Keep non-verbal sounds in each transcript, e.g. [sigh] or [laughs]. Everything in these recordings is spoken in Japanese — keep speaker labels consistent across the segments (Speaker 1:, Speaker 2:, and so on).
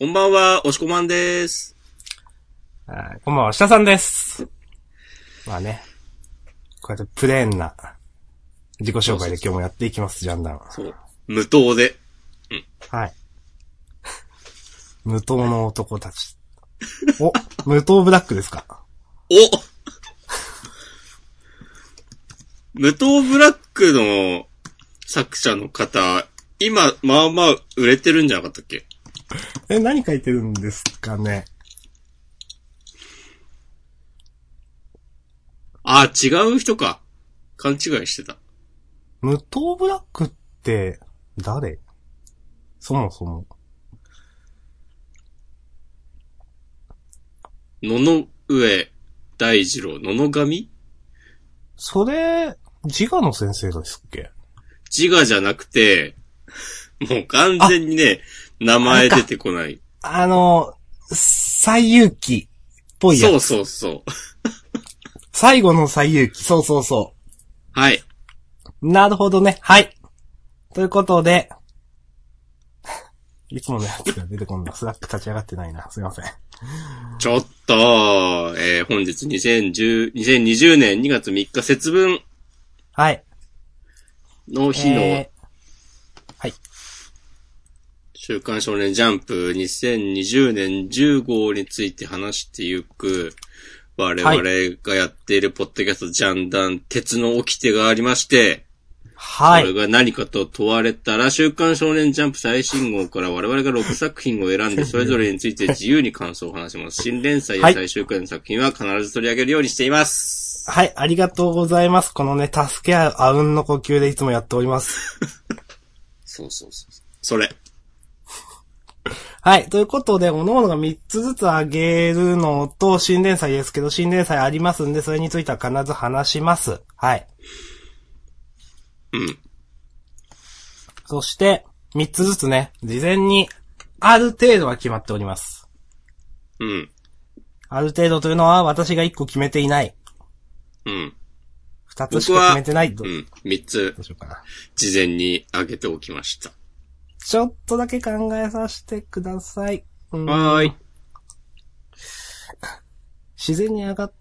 Speaker 1: こんばんは、おしこまんです。
Speaker 2: はいこんばんは、下さんです。まあね。こうやってプレーンな自己紹介で今日もやっていきます、ジャンダン。
Speaker 1: そう。無糖で。
Speaker 2: はい。無糖の男たち。お、無糖ブラックですか？
Speaker 1: お無糖ブラックの作者の方、今、まあまあ売れてるんじゃなかったっけ？[laughs]
Speaker 2: え、何書いてるんですかね？
Speaker 1: あ、違う人か。勘違いしてた。
Speaker 2: 無糖ブラックって誰？そもそも。
Speaker 1: 野々上大二郎、野々神？
Speaker 2: それ、自我の先生ですっけ？
Speaker 1: 自我じゃなくて、もう完全にね、名前出てこない。
Speaker 2: あの、最遊記っぽいやつ。
Speaker 1: そうそうそう。
Speaker 2: 最後の最遊記。そうそうそう。
Speaker 1: はい。
Speaker 2: なるほどね。はい。ということで、いつものやつが出てこんだ。スラック立ち上がってないな。すいません。
Speaker 1: ちょっと、えー、本日2010 2020年2月3日節分
Speaker 2: はい。
Speaker 1: の日の。週刊少年ジャンプ2020年10号について話してゆく我々がやっているポッドキャストジャンダン鉄の掟がありまして、
Speaker 2: はい。
Speaker 1: これが何かと問われたら、週刊少年ジャンプ最新号から我々が6作品を選んで、[laughs] それぞれについて自由に感想を話します。新連載や最終回の作品は必ず取り上げるようにしています。
Speaker 2: はい。ありがとうございます。このね、助け合うあうんの呼吸でいつもやっております。[laughs]
Speaker 1: そうそうそう。それ。
Speaker 2: はい。ということで、各々が3つずつあげるのと、新連載ですけど、新連載ありますんで、それについては必ず話します。はい。
Speaker 1: うん。
Speaker 2: そして、3つずつね、事前に、ある程度は決まっております。
Speaker 1: うん。
Speaker 2: ある程度というのは、私が1個決めていない。
Speaker 1: うん。
Speaker 2: 2つしか決めてない。ど
Speaker 1: うん。三つ
Speaker 2: どうしようかな。
Speaker 1: 事前に上げておきました。
Speaker 2: ちょっとだけ考えさせてください。うん
Speaker 1: はーい。
Speaker 2: 自然に上がっ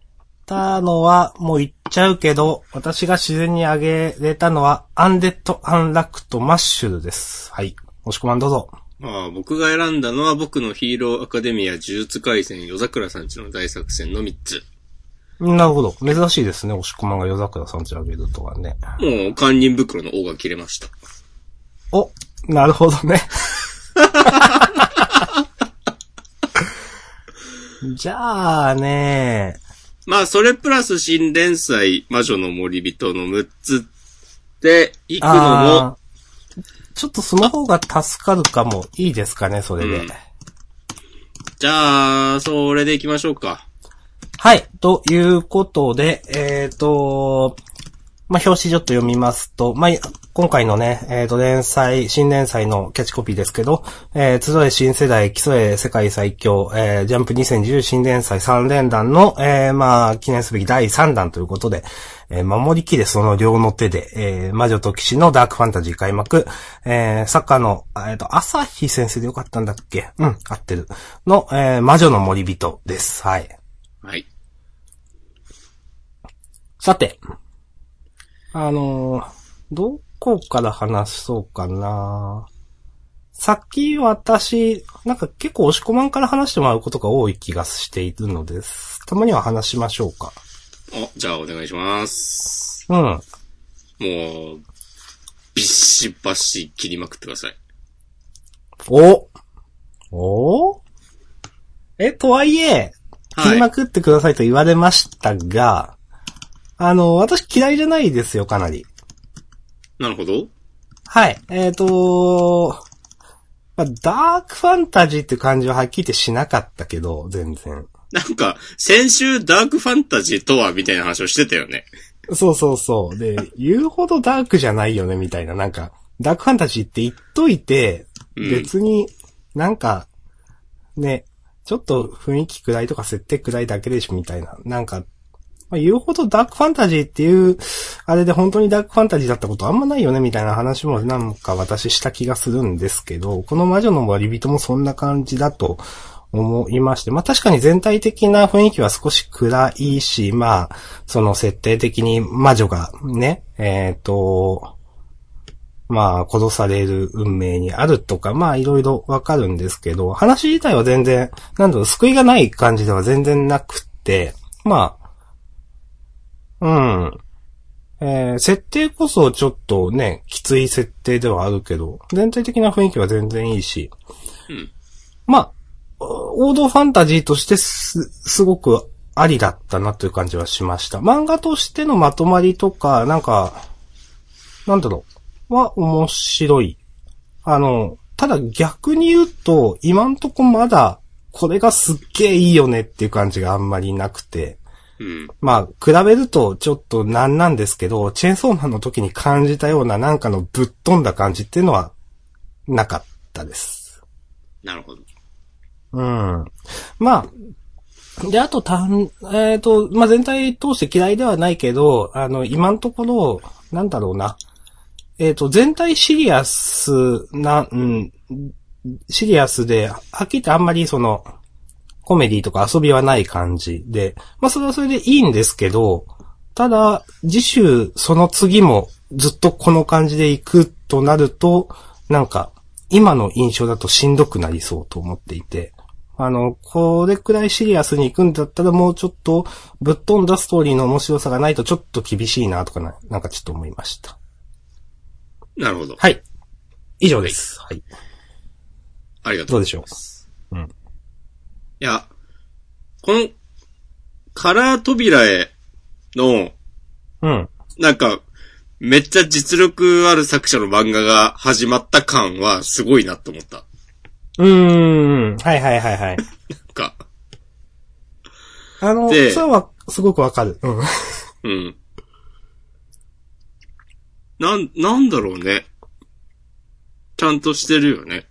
Speaker 2: たのは、もう言っちゃうけど、私が自然に上げれたのは、アンデッド・アンラックとマッシュルです。はい。押し込まんどうぞ。
Speaker 1: まあ、僕が選んだのは僕のヒーローアカデミア呪術回戦夜桜さんちの大作戦の3つ。
Speaker 2: なるほど。珍しいですね。押し込まんが夜桜さんち上げるとはね。
Speaker 1: もう、堪忍袋の尾が切れました。
Speaker 2: お、なるほどね。[laughs] じゃあね、
Speaker 1: まあ、それプラス新連載魔女の森人の6つで行くのも、
Speaker 2: ちょっとその方が助かるかも。いいですかね、それで。
Speaker 1: うんじゃあ、それで行きましょうか。
Speaker 2: はい。ということで、えっ、と、まあ、表紙ちょっと読みますと、まあ、今回のね、えっ、と、連載、新連載のキャッチコピーですけど、えー、集え新世代、競え世界最強、えー、ジャンプ2010新連載3連弾の、えー、まあ、記念すべき第3弾ということで、えー、守りきれその両の手で、えー、魔女と騎士のダークファンタジー開幕、えー、作家の、えっ、と、朝日先生でよかったんだっけ？うん、合ってる。の、えー、魔女の森人です。はい。
Speaker 1: はい。
Speaker 2: さて。あのーどこから話そうかなさっき私、なんか結構押し込まんから話してもらうことが多い気がしているのです。たまには話しましょうか。
Speaker 1: お、じゃあお願いします。
Speaker 2: うん。
Speaker 1: もう、ビシバシ切りまくってください。
Speaker 2: おおえ、とはいえ、切りまくってくださいと言われましたが、あの、私嫌いじゃないですよ、かなり。
Speaker 1: なるほど。
Speaker 2: はい。えっ、とまあ、ダークファンタジーって感じははっきり言ってしなかったけど、全然。
Speaker 1: なんか、先週ダークファンタジーとはみたいな話をしてたよね。
Speaker 2: そうそうそう。で、言うほどダークじゃないよね、みたいな。なんか、ダークファンタジーって言っといて、
Speaker 1: うん
Speaker 2: 別になんか、ね、ちょっと雰囲気暗いとか設定暗いだけでしょ、みたいな。なんか、まあ、言うほどダークファンタジーっていう、あれで本当にダークファンタジーだったことあんまないよねみたいな話もなんか私した気がするんですけど、この魔女の割人もそんな感じだと思いまして、まあ確かに全体的な雰囲気は少し暗いし、まあ、その設定的に魔女がね、えっ、と、まあ、殺される運命にあるとか、まあ、いろいろわかるんですけど、話自体は全然、なんだろう、救いがない感じでは全然なくて、まあ、うん。えー設定こそちょっとね、きつい設定ではあるけど、全体的な雰囲気は全然いいし、
Speaker 1: うん。
Speaker 2: まあ、王道ファンタジーとしてす、すごくありだったなという感じはしました。漫画としてのまとまりとか、なんか、なんだろう、は面白い。あの、ただ逆に言うと、今んとこまだ、これがすっげえいいよねっていう感じがあんまりなくて、
Speaker 1: うん。
Speaker 2: まあ、比べるとちょっとなんなんですけど、チェーンソーマンの時に感じたようななんかのぶっ飛んだ感じっていうのは、なかったです。
Speaker 1: なるほど。
Speaker 2: うん。まあ、で、あと、たん、えっ、と、まあ、全体通して嫌いではないけど、あの、今のところ、なんだろうな。えっ、と、全体シリアスな、うん、シリアスで、はっきり言ってあんまりその、コメディとか遊びはない感じで、まあ、それはそれでいいんですけど、ただ、次週、その次もずっとこの感じで行くとなると、なんか、今の印象だとしんどくなりそうと思っていて、あの、これくらいシリアスに行くんだったらもうちょっとぶっ飛んだストーリーの面白さがないとちょっと厳しいなとかな、なんかちょっと思いました。
Speaker 1: なるほど。
Speaker 2: はい。以上です。はい。
Speaker 1: ありがとう
Speaker 2: どうでしょう？か。うん。
Speaker 1: いや、この、カラー扉への、
Speaker 2: うん。
Speaker 1: なんか、めっちゃ実力ある作者の漫画が始まった感はすごいなと思った。
Speaker 2: うーん。はいはいはいはい。
Speaker 1: なんか、
Speaker 2: あの、
Speaker 1: で
Speaker 2: それはすごくわかる。うん。
Speaker 1: うん。なん、なんだろうね。ちゃんとしてるよね。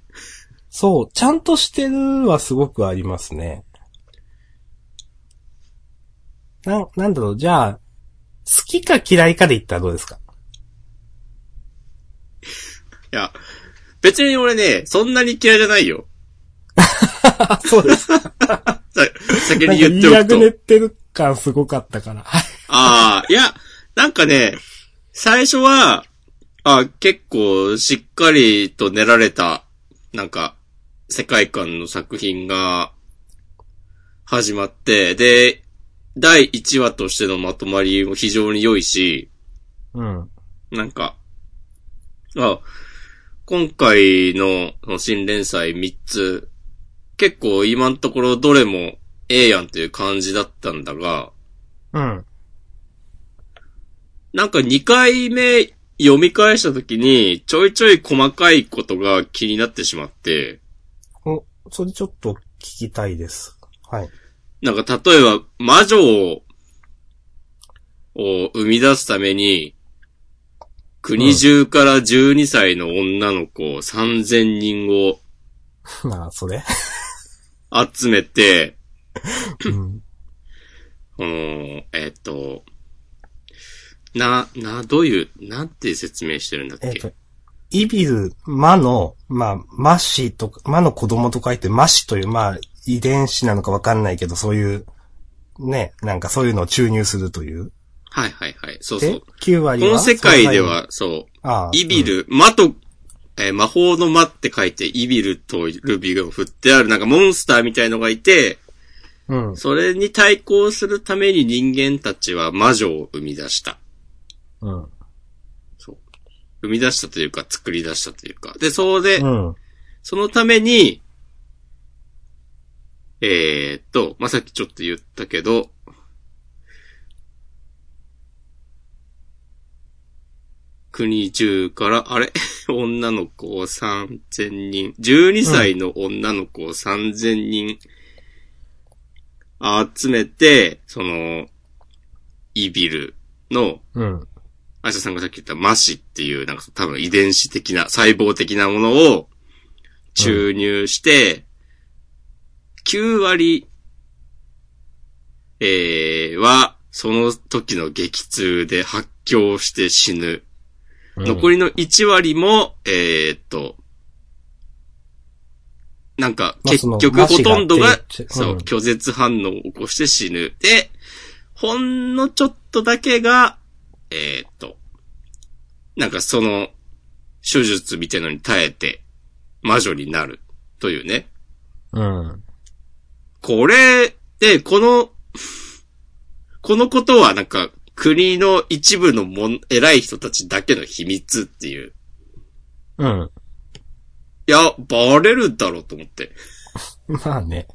Speaker 2: そう、ちゃんとしてるはすごくありますね。な、なんだろう、じゃあ、好きか嫌いかで言ったらどうですか？
Speaker 1: いや、別に俺ね、そんなに嫌いじゃないよ。
Speaker 2: あ、[laughs] そうです。[laughs]
Speaker 1: さ先に
Speaker 2: か言いあ
Speaker 1: 言っておくと。
Speaker 2: ぐねってる感すごかったから。
Speaker 1: ああ、いや、なんかね、最初は、あ結構しっかりと練られた、なんか、世界観の作品が始まって、で、第1話としてのまとまりも非常に良いし、
Speaker 2: うん。
Speaker 1: なんか、あ、今回の新連載3つ、結構今のところどれもええやんという感じだったんだが、
Speaker 2: うん。
Speaker 1: なんか2回目読み返した時に、ちょいちょい細かいことが気になってしまって、
Speaker 2: お、それちょっと聞きたいです。はい。
Speaker 1: なんか例えば魔女を、を生み出すために、国中から12歳の女の子3000人を [laughs]
Speaker 2: まあ、それ。
Speaker 1: 集めて、
Speaker 2: うん。[laughs]
Speaker 1: この、えっ、と、な、な、どういう、なんて説明してるんだっけ、
Speaker 2: えイビル、魔の、まあ、魔子とか、魔の子供と書いて魔子という、まあ、遺伝子なのかわかんないけど、そういう、ね、なんかそういうのを注入するという。
Speaker 1: はいはいはい。そうそ
Speaker 2: で
Speaker 1: う。、
Speaker 2: 9割は？
Speaker 1: この世界で、は、そう、
Speaker 2: ああ
Speaker 1: イビ、ル、魔と、えー魔法の魔って書いて、イビルとルビーが振ってある、なんかモンスターみたいのがいて、
Speaker 2: うん。うん
Speaker 1: それに対抗するために人間たちは魔女を生み出した。
Speaker 2: うん。
Speaker 1: 生み出したというか、作り出したというか。で、そうで、
Speaker 2: うん。
Speaker 1: そのために、えー、っと、まあ、さっきちょっと言ったけど、国中から、あれ？[laughs] 女の子を3000人、12歳の女の子を3000人集めて、その、イビルの、
Speaker 2: うん。
Speaker 1: アシャさんがさっき言ったマシっていう、なんか多分遺伝子的な、細胞的なものを注入して、9割、えー、は、その時の激痛で発狂して死ぬ。
Speaker 2: うん
Speaker 1: 残りの1割も、えーっと、なんか、結局ほとんどがそうう、
Speaker 2: ん
Speaker 1: 拒絶反応を起こして死ぬ。で、ほんのちょっとだけが、えーっと、なんかその、手術みたいのに耐えて、魔女になる。というね。
Speaker 2: うん。
Speaker 1: これ、で、この、このことはなんか、国の一部のもん、偉い人たちだけの秘密っていう。
Speaker 2: うん。
Speaker 1: いや、バレるだろうと思って。
Speaker 2: まあね。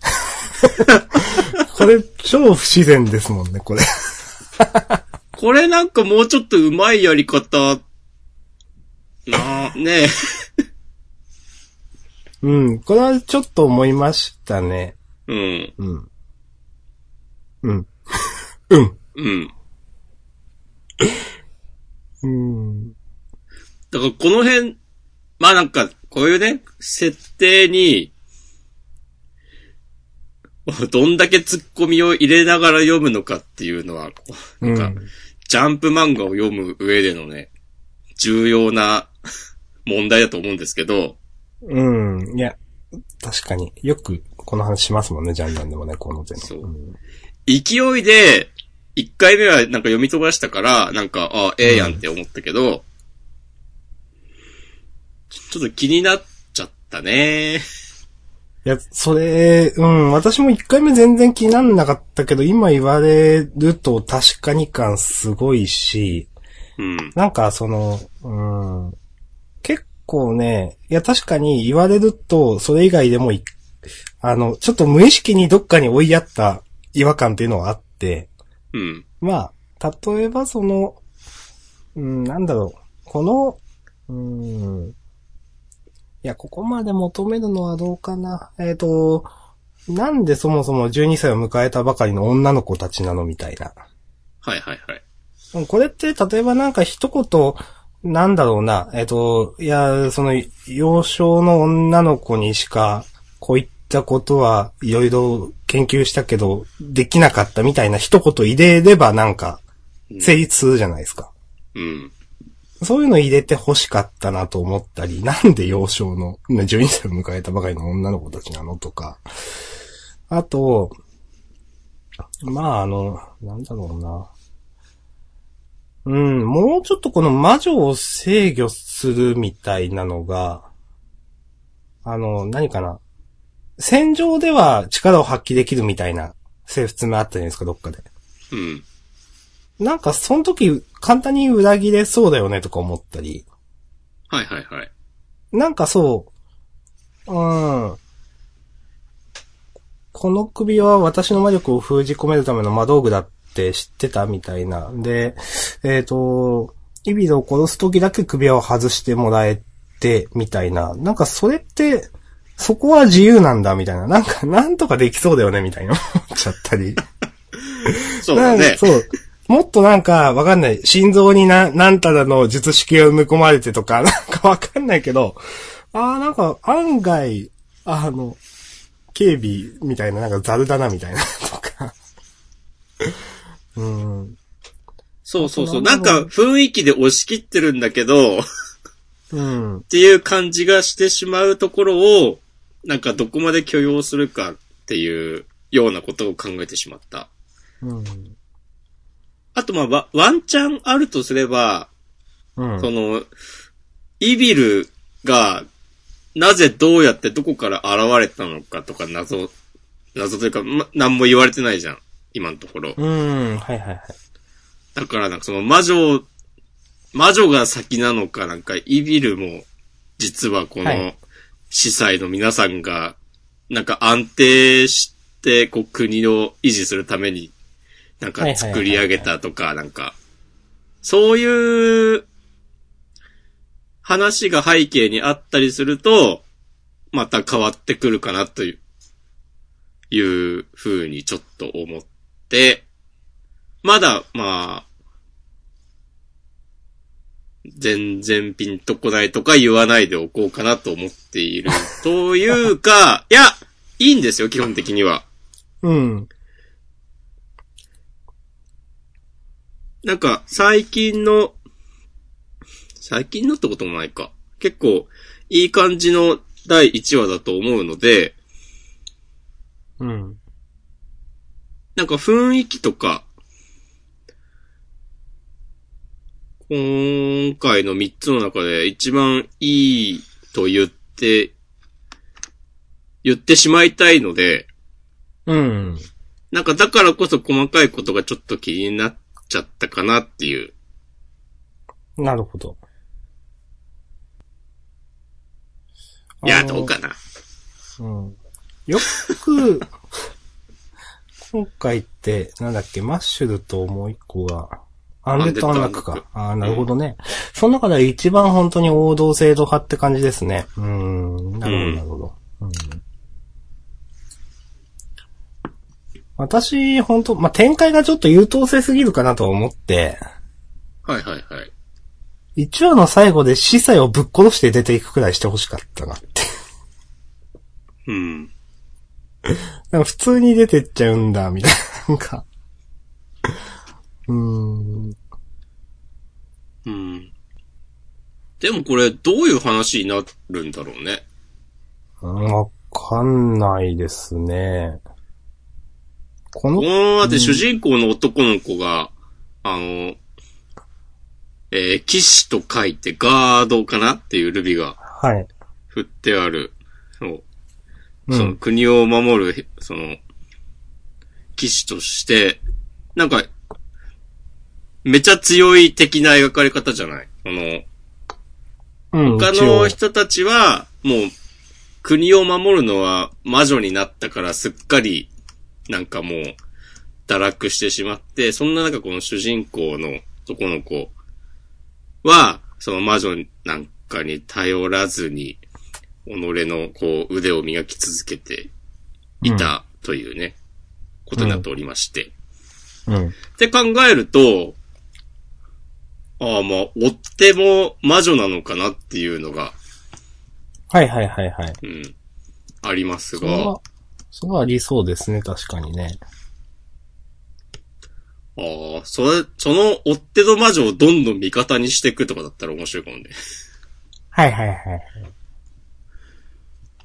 Speaker 2: [laughs] これ、超不自然ですもんね、これ。
Speaker 1: これなんかもうちょっと上手いやり方、なあ、ねえ。[laughs]
Speaker 2: うん。これはちょっと思いましたね。
Speaker 1: うん。
Speaker 2: うん。うん。[laughs] うん。
Speaker 1: うん。[laughs]
Speaker 2: うん。
Speaker 1: だからこの辺、まあなんか、こういうね、設定に、どんだけ突っ込みを入れながら読むのかっていうのは、こう
Speaker 2: う
Speaker 1: なんか、ジャンプ漫画を読む上でのね、重要な問題だと思うんですけど、
Speaker 2: うん。いや、確かに。よくこの話しますもんね、ジャンダンでもね、この点。
Speaker 1: そうん勢いで、一回目はなんか読み飛ばしたから、なんか、あ、ええやんって思ったけど、ちょっと気になっちゃったね。
Speaker 2: いや、それ、うん、私も一回目全然気になんなかったけど、今言われると確かに感すごいし、
Speaker 1: うん。
Speaker 2: なんかその、うん、結構ね、いや確かに言われると、それ以外でもい、あの、ちょっと無意識にどっかに追いやった違和感っていうのはあって、
Speaker 1: うん。
Speaker 2: まあ、例えばその、うん、なんだろう、この、うん、いや、ここまで求めるのはどうかな。えっ、と、なんでそもそも12歳を迎えたばかりの女の子たちなのみたいな。
Speaker 1: はいはいはい。
Speaker 2: うんこれって、例えばなんか一言、なんだろうな、えっ、と、いや、その、幼少の女の子にしか、こういったことはいろいろ研究したけど、できなかったみたいな一言入れればなんか、成立するじゃないですか。
Speaker 1: うん。
Speaker 2: そういうの入れて欲しかったなと思ったり、[laughs] なんで幼少の、12歳を迎えたばかりの女の子たちなのとか。あと、まああの、なんだろうな。うん、もうちょっとこの魔女を制御するみたいなのが、あの、何かな。戦場では力を発揮できるみたいな、セ説明あったじゃないですか、どっかで。
Speaker 1: うん。
Speaker 2: なんか、その時、簡単に裏切れそうだよね、とか思ったり。
Speaker 1: はいはいはい。
Speaker 2: なんかそう、うん。この首は私の魔力を封じ込めるための魔道具だって知ってたみたいな。で、えっ、と、イビルを殺す時だけ首輪を外してもらえて、みたいな。なんかそれって、そこは自由なんだ、みたいな。なんか、なんとかできそうだよね、みたいな思っちゃったり。[laughs]
Speaker 1: そうだね。
Speaker 2: そう。もっとなんか、わかんない。心臓にな、なんたらの術式が埋め込まれてとか、[laughs] なんかわかんないけど、ああ、なんか案外、あの、警備みたいな、なんかザルだなみたいな、[laughs] とか。うん。
Speaker 1: そうそうそう。なんか雰囲気で押し切ってるんだけど、っ
Speaker 2: うん。
Speaker 1: ていう感じがしてしまうところを、なんかどこまで許容するかっていうようなことを考えてしまった。
Speaker 2: うん。
Speaker 1: あとまあワ、ワンチャンあるとすれば、
Speaker 2: うん。
Speaker 1: その、イビルが、なぜどうやってどこから現れたのかとか謎、謎というか、ま、何も言われてないじゃん。今のところ。
Speaker 2: うん。はいはいはい。
Speaker 1: だからなんかその魔女、魔女が先なのかなんか、イビルも、実はこの
Speaker 2: はい、
Speaker 1: 司祭の皆さんが、なんか安定して、こう国を維持するために、なんか作り上げたとか、なんか、そういう、話が背景にあったりすると、また変わってくるかなという、いう風にちょっと思って、まだ、まあ、全然ピンとこないとか言わないでおこうかなと思っている。というか、いや、いいんですよ、基本的には。
Speaker 2: うん。
Speaker 1: なんか、最近の、最近のってこともないか。結構、いい感じの第1話だと思うので、
Speaker 2: うん。
Speaker 1: なんか雰囲気とか、今回の3つの中で一番いいと言って、言ってしまいたいので、
Speaker 2: うん。
Speaker 1: なんかだからこそ細かいことがちょっと気になっちゃったかなっていう。
Speaker 2: なるほど。
Speaker 1: いや、どうかな。
Speaker 2: うん。よく、[laughs] 今回って、なんだっけ、マッシュルともう一個が、アンデッドアンラックか。ああー、なるほどね。その中では一番本当に王道制度派って感じですね。うーん、なるほど、
Speaker 1: うん
Speaker 2: なるほど。うん私、本当まあ、展開がちょっと優等生すぎるかなと思って、
Speaker 1: はいはいはい。
Speaker 2: 一話の最後で司祭をぶっ殺して出ていくくらいしてほしかったなって。
Speaker 1: うん。
Speaker 2: なんか普通に出てっちゃうんだ、みたいな。なんか。うーん。
Speaker 1: うん。でもこれ、どういう話になるんだろうね。
Speaker 2: わかんないですね。この
Speaker 1: こ、の、だって主人公の男の子が、あの、えー、騎士と書いてガードかなっていうルビが
Speaker 2: はい。
Speaker 1: 振ってある、そう。
Speaker 2: うん。
Speaker 1: その国を守る、その、騎士として、なんか、めちゃ強い的な描かれ方じゃない？この、
Speaker 2: うん、
Speaker 1: 他の人たちは、もう、国を守るのは魔女になったからすっかり、なんかもう、堕落してしまって、そんな中この主人公の男の子は、その魔女なんかに頼らずに、己のこう腕を磨き続けていたというね、ことになっておりまして。
Speaker 2: うん。
Speaker 1: って考えると、ああ、まあ、追っても魔女なのかなっていうのが、
Speaker 2: はいはいはいはい。
Speaker 1: うん、ありますが、、
Speaker 2: それはありそうですね、確かにね。
Speaker 1: ああ、それ、その追っ手の魔女をどんどん味方にしていくとかだったら面白いかもね。
Speaker 2: はいはいはい。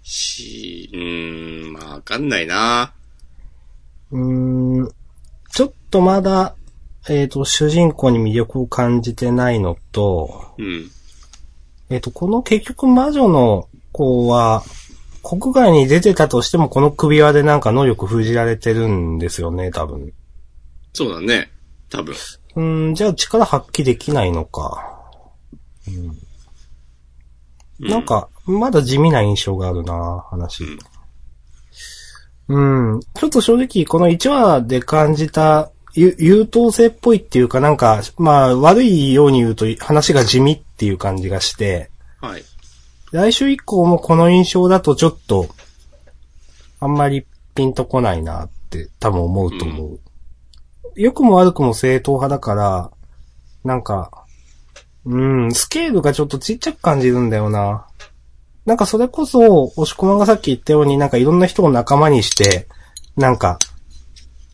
Speaker 1: し、うーん、まあ、わかんないな。
Speaker 2: うーん。ちょっとまだ、えっ、と、主人公に魅力を感じてないのと、
Speaker 1: うん。
Speaker 2: えっ、と、この結局魔女の子は、国外に出てたとしてもこの首輪でなんか能力封じられてるんですよね、多分。
Speaker 1: そうだね。多分。
Speaker 2: うーん、じゃあ力発揮できないのか。
Speaker 1: う
Speaker 2: なん、か、まだ地味な印象があるな話。うん。ちょっと正直、この1話で感じた、ゆ優等生っぽいっていうかなんか、まあ、悪いように言うと話が地味っていう感じがして、
Speaker 1: はい。
Speaker 2: 来週以降もこの印象だとちょっと、あんまりピンとこないなって多分思うと思う。良くも悪くも正統派だから、なんか、うん、スケールがちょっとちっちゃく感じるんだよな。なんかそれこそ、押し込まんがさっき言ったように、なんかいろんな人を仲間にして、なんか、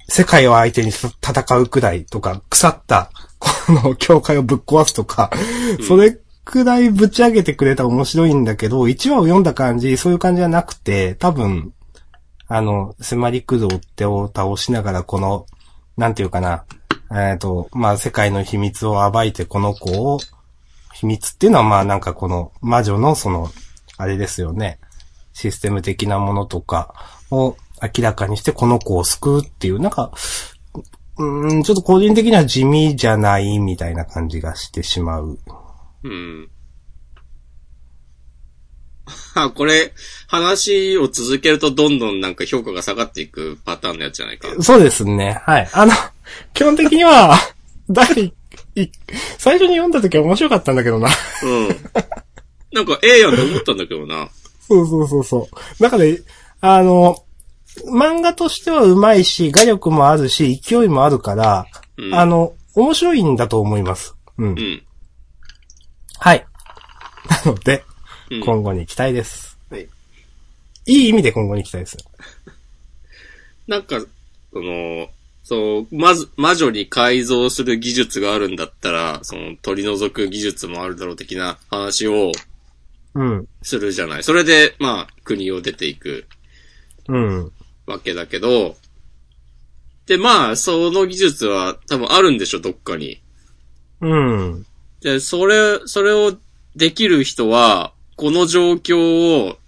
Speaker 2: 世界を相手に戦うくらいとか、腐った、この教会をぶっ壊すとか、それくらいぶち上げてくれたら面白いんだけど、1話を読んだ感じ、そういう感じじゃなくて、多分、あの、迫り来る追っ手を倒しながら、この、なんていうかな、えっ、と、まあ、世界の秘密を暴いてこの子を、秘密っていうのはまあなんかこの魔女のその、あれですよね。システム的なものとかを明らかにしてこの子を救うっていう、なんか、うん、ちょっと個人的には地味じゃないみたいな感じがしてしまう。
Speaker 1: うん。あ、これ、話を続けるとどんどんなんか評価が下がっていくパターンのやつじゃないか。
Speaker 2: そうですね。はい。あの、基本的には、[laughs] 第一、最初に読んだ時は面白かったんだけどな。
Speaker 1: うん。なんか、ええやんと思ったんだけどな。
Speaker 2: そうそうそうそう。中で、あの、漫画としては上手いし、画力もあるし、勢いもあるから、
Speaker 1: うん。
Speaker 2: あの、面白いんだと思います。うん。
Speaker 1: うん。
Speaker 2: はい。なので、
Speaker 1: うん
Speaker 2: 今後に期待です。
Speaker 1: はい。
Speaker 2: いい意味で今後に期待です。
Speaker 1: なんか、その、そう、まず、魔女に改造する技術があるんだったら、その取り除く技術もあるだろう的な話を
Speaker 2: うん。
Speaker 1: するじゃない。それで、まあ、国を出ていく
Speaker 2: うん。
Speaker 1: わけだけど、で、まあ、その技術は多分あるんでしょ、どっかに。
Speaker 2: うん。
Speaker 1: で、それ、それをできる人は、この状況を、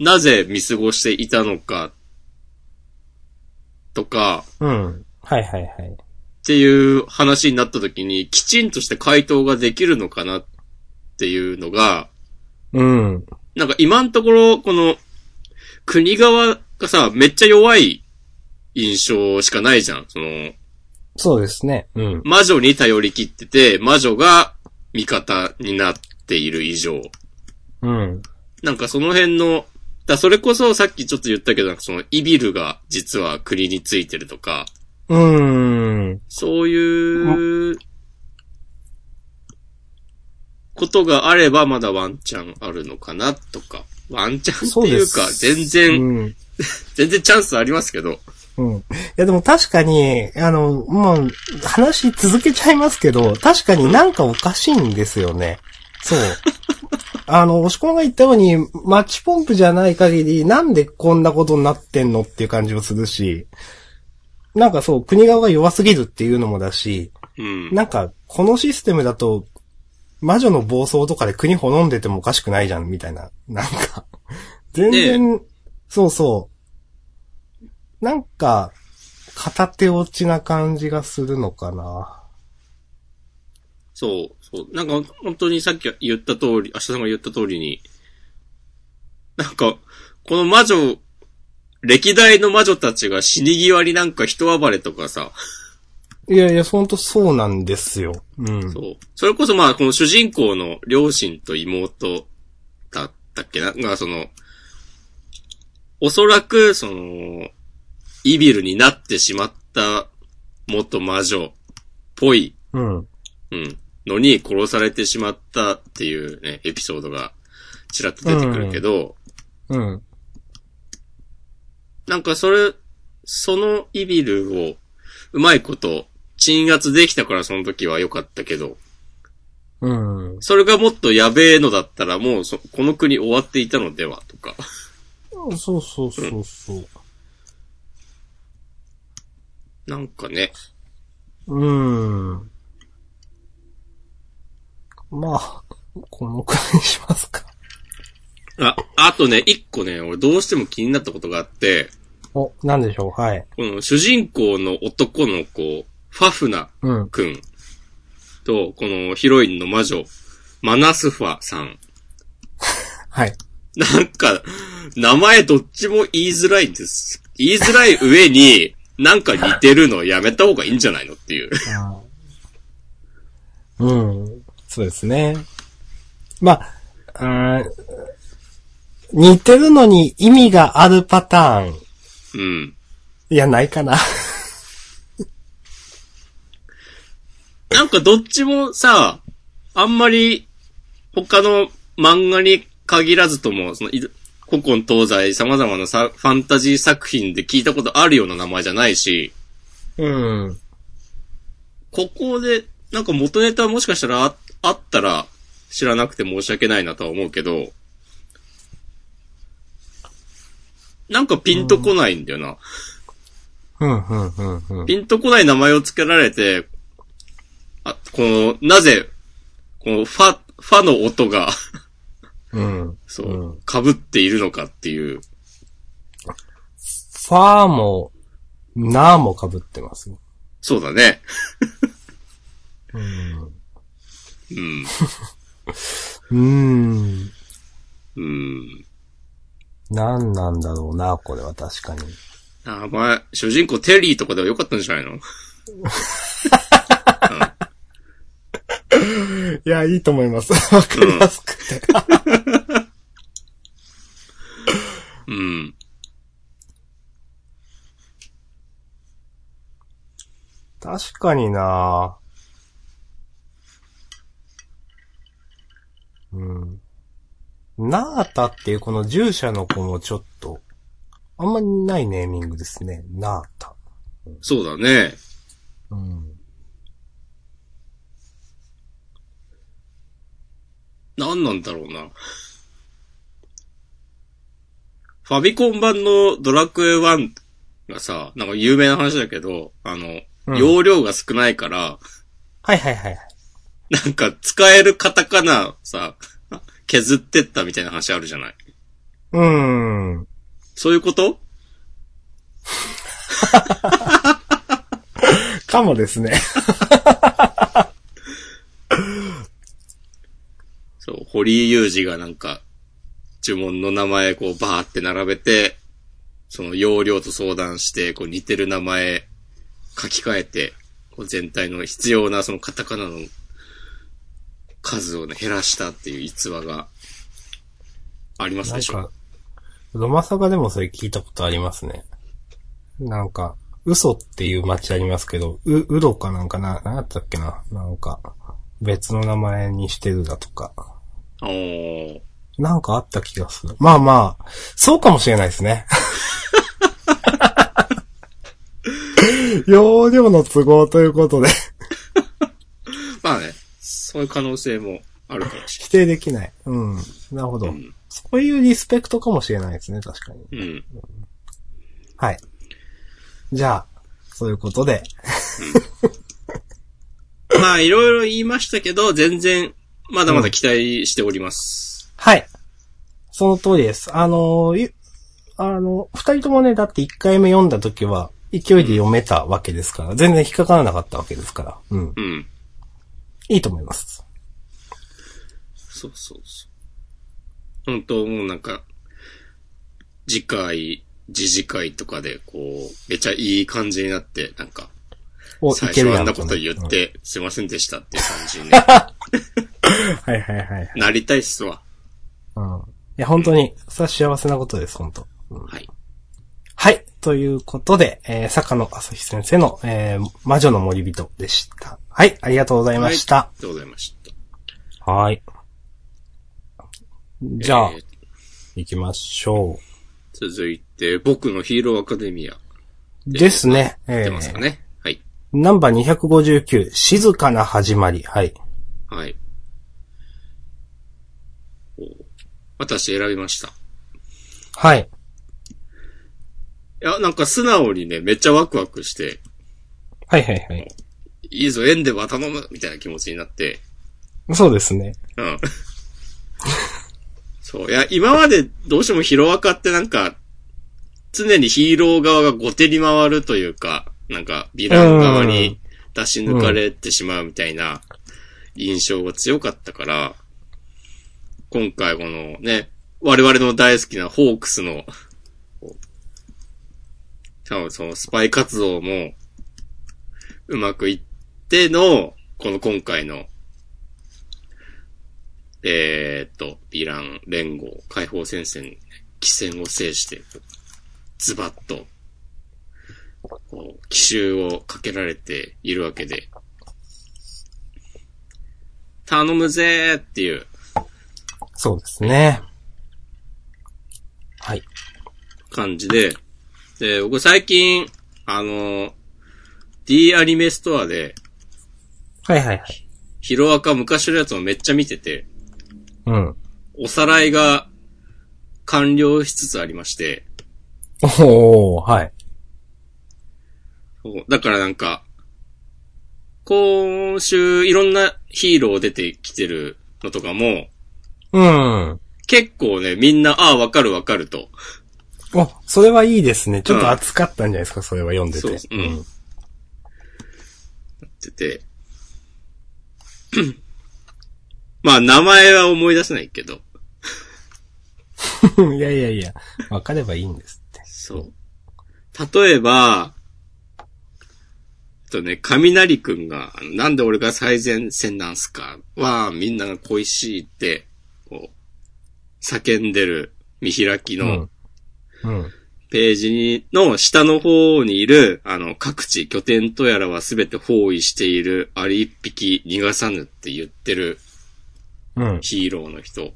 Speaker 1: なぜ見過ごしていたのか、とか、
Speaker 2: うん。はいはいはい。
Speaker 1: っていう話になった時に、きちんとして回答ができるのかなっていうのが、
Speaker 2: うん。
Speaker 1: なんか今のところ、この、国側がさ、めっちゃ弱い印象しかないじゃん。その、
Speaker 2: そうですね。うん。
Speaker 1: 魔女に頼り切ってて、魔女が味方になっている以上。
Speaker 2: うん。
Speaker 1: なんかその辺の、だそれこそさっきちょっと言ったけど、なんかそのイビルが実は国についてるとか、
Speaker 2: うん。
Speaker 1: そういう、ことがあればまだワンチャンあるのかなとか。ワンチャンっていうか、全然、
Speaker 2: うん。[laughs]
Speaker 1: 全然チャンスありますけど。
Speaker 2: うん。いやでも確かに、あの、もう、話続けちゃいますけど、確かになんかおかしいんですよね。そう。[laughs] あの、押し込まが言ったように、マッチポンプじゃない限り、なんでこんなことになってんのっていう感じもするし、なんかそう、国側が弱すぎるっていうのもだし、
Speaker 1: うん。
Speaker 2: なんか、このシステムだと、魔女の暴走とかで国滅んでてもおかしくないじゃん、みたいな。なんか、全然、そうそう。なんか、片手落ちな感じがするのかな。
Speaker 1: そう、そう。なんか、本当にさっき言った通り、明日さんが言った通りに、なんか、この魔女、歴代の魔女たちが死に際になんか人暴れとかさ、
Speaker 2: いやいや、ほんとそうなんですよ。うん。
Speaker 1: そう。それこそまあ、この主人公の両親と妹だったっけなが、その、おそらく、その、イビルになってしまった元魔女っぽい、
Speaker 2: うん。
Speaker 1: うん、のに殺されてしまったっていうね、エピソードがちらっと出てくるけど、
Speaker 2: うん。
Speaker 1: なんかそれ、そのイビルをうまいこと鎮圧できたからその時は良かったけど、
Speaker 2: うん。
Speaker 1: それがもっとやべえのだったらもうそ、この国終わっていたのではとか。
Speaker 2: そうそうそうそう。
Speaker 1: なんかね。
Speaker 2: うん。まあ、このくらいにしますか。
Speaker 1: あ、あとね、一個ね、俺どうしても気になったことがあって、
Speaker 2: お、なんでしょう、はい。
Speaker 1: この主人公の男の子、ファフナ
Speaker 2: うん。
Speaker 1: くんと、このヒロインの魔女、マナスファさん。[laughs]
Speaker 2: はい。
Speaker 1: なんか、名前どっちも言いづらいんです。言いづらい上に、なんか似てるのやめた方がいいんじゃないのっていう。[laughs]
Speaker 2: うん。そうですね。まあ、似てるのに意味があるパターン。
Speaker 1: うん。
Speaker 2: いや、ないかな。
Speaker 1: なんかどっちもさ、あんまり他の漫画に限らずとも、そのい古今東西様々なさファンタジー作品で聞いたことあるような名前じゃないし、
Speaker 2: うん。
Speaker 1: ここで、なんか元ネタもしかしたらああったら知らなくて申し訳ないなとは思うけど、なんかピンとこないんだよな。
Speaker 2: うん、うん、うん、うん。
Speaker 1: ピンとこない名前を付けられて、あ、この、なぜ、このファ、ファの音が、
Speaker 2: うん。
Speaker 1: そう
Speaker 2: うん、
Speaker 1: 被っているのかっていう。
Speaker 2: ファーも、ナーも被ってます。
Speaker 1: そうだね。
Speaker 2: うん。
Speaker 1: うん。
Speaker 2: うん。
Speaker 1: うん。
Speaker 2: 何なんだろうな、これは確かに。
Speaker 1: あ、前、主人公テリーとかではよかったんじゃないの？[laughs]
Speaker 2: いや、いいと思います。[laughs] わかりやすくて。
Speaker 1: うん。
Speaker 2: 確かになうん。ナータっていうこの従者の子もちょっと、あんまりないネーミングですね。ナータ。
Speaker 1: そうだね。
Speaker 2: うん。
Speaker 1: 何なんだろうな。ファビコン版のドラクエ1がさ、なんか有名な話だけど、あの、
Speaker 2: うん
Speaker 1: 容量が少ないから、
Speaker 2: はいはいはいはい。
Speaker 1: なんか使えるカタカナさ、削ってったみたいな話あるじゃない。
Speaker 2: うーん。
Speaker 1: そういうこと？[laughs]
Speaker 2: かもですね。
Speaker 1: そう、堀井雄二がなんか、呪文の名前こうバーって並べて、その容量と相談して、こう似てる名前書き換えて、こう全体の必要なそのカタカナの数をね、減らしたっていう逸話がありますでしょ
Speaker 2: なんか、ロマサガでもそれ聞いたことありますね。なんか、嘘っていう街ありますけど、う、うろかなんかな、なんだったっけななんか、別の名前にしてるだとか。
Speaker 1: おー。
Speaker 2: なんかあった気がする。まあまあ、そうかもしれないですね。容量の都合ということで、
Speaker 1: まあね、そういう可能性もあるかもし
Speaker 2: 否定できない。うん。なるほど。
Speaker 1: れない。
Speaker 2: そういうリスペクトかもしれないですね、確かに。
Speaker 1: うん。うん。
Speaker 2: はい。じゃあ、そういうことで。
Speaker 1: まあ、いろいろ言いましたけど、全然、まだまだ期待しております。
Speaker 2: はい。その通りです。あの、ゆあの、二人ともね、だって一回目読んだ時は、勢いで読めたわけですから、全然引っかからなかったわけですから、うん。
Speaker 1: うん。
Speaker 2: いいと思います。
Speaker 1: そうそうそう。本当もうなんか、次回、次次回とかで、こう、めちゃいい感じになって、なんか、
Speaker 2: お、い
Speaker 1: 最
Speaker 2: けるやん
Speaker 1: 初あんなこと
Speaker 2: ね
Speaker 1: 言って、すいませんでしたっていう感じに、ね、
Speaker 2: う [laughs] んはいはいはい。
Speaker 1: なりたいっすわ。
Speaker 2: うん。いや、本当に、それは幸せなことです、本当。うん
Speaker 1: はい。
Speaker 2: はい。ということで、えー、坂野朝日先生の、えー、魔女の森人でした。はい。ありがとうございました。
Speaker 1: ありがとうございました。
Speaker 2: はい。じゃあ、
Speaker 1: えー
Speaker 2: 行きましょう。
Speaker 1: 続いて、僕のヒーローアカデミア。
Speaker 2: ですね。え
Speaker 1: 出ますかね。はい。
Speaker 2: ナンバー259、静かな始まり。はい。
Speaker 1: はい。お私選びました。い
Speaker 2: はい。
Speaker 1: や、なんか素直にね、めっちゃワクワクして、
Speaker 2: はいはいはい。
Speaker 1: いいぞ、エンデバー頼むみたいな気持ちになって、
Speaker 2: そうですね。
Speaker 1: うん。[laughs] そう。いや、今までどうしてもヒロアカってなんか、常にヒーロー側が後手に回るというか、なんか、ヴィラン側に出し抜かれてしまうみたいな印象が強かったから、今回このね、我々の大好きなホークスの、多分そのスパイ活動も、うまくいっての、この今回のえーっと、ヴィラン連合、解放戦線、奇戦を制して、ズバッと、こう、奇襲をかけられているわけで、頼むぜーっていう
Speaker 2: そうですね。はい。
Speaker 1: 感じで、で、僕最近、あの、D アニメストアで、
Speaker 2: はいはいはい。
Speaker 1: ヒロアカ昔のやつをめっちゃ見てて、
Speaker 2: うん。
Speaker 1: おさらいが完了しつつありまして、
Speaker 2: おー、はい。
Speaker 1: そうだからなんか、今週いろんなヒーロー出てきてるのとかも、
Speaker 2: うん。
Speaker 1: 結構ね、みんな、ああ、わかるわかると。
Speaker 2: お、それはいいですね。ちょっと熱かったんじゃないですか、それは読んでて。
Speaker 1: そううんってて。[clears throat] まあ、名前は思い出せないけど。
Speaker 2: うん。いやいやいや、わかればいいんですって。
Speaker 1: そう。例えば、とね、雷くんが、なんで俺が最前線なんすかは、みんなが恋しいって、こう、叫んでる見開きの
Speaker 2: うん。うん。
Speaker 1: ページに、の下の方にいる、あの、各地拠点とやらはすべて包囲している、あり一匹逃がさぬって言ってる
Speaker 2: うん。
Speaker 1: ヒーローの人。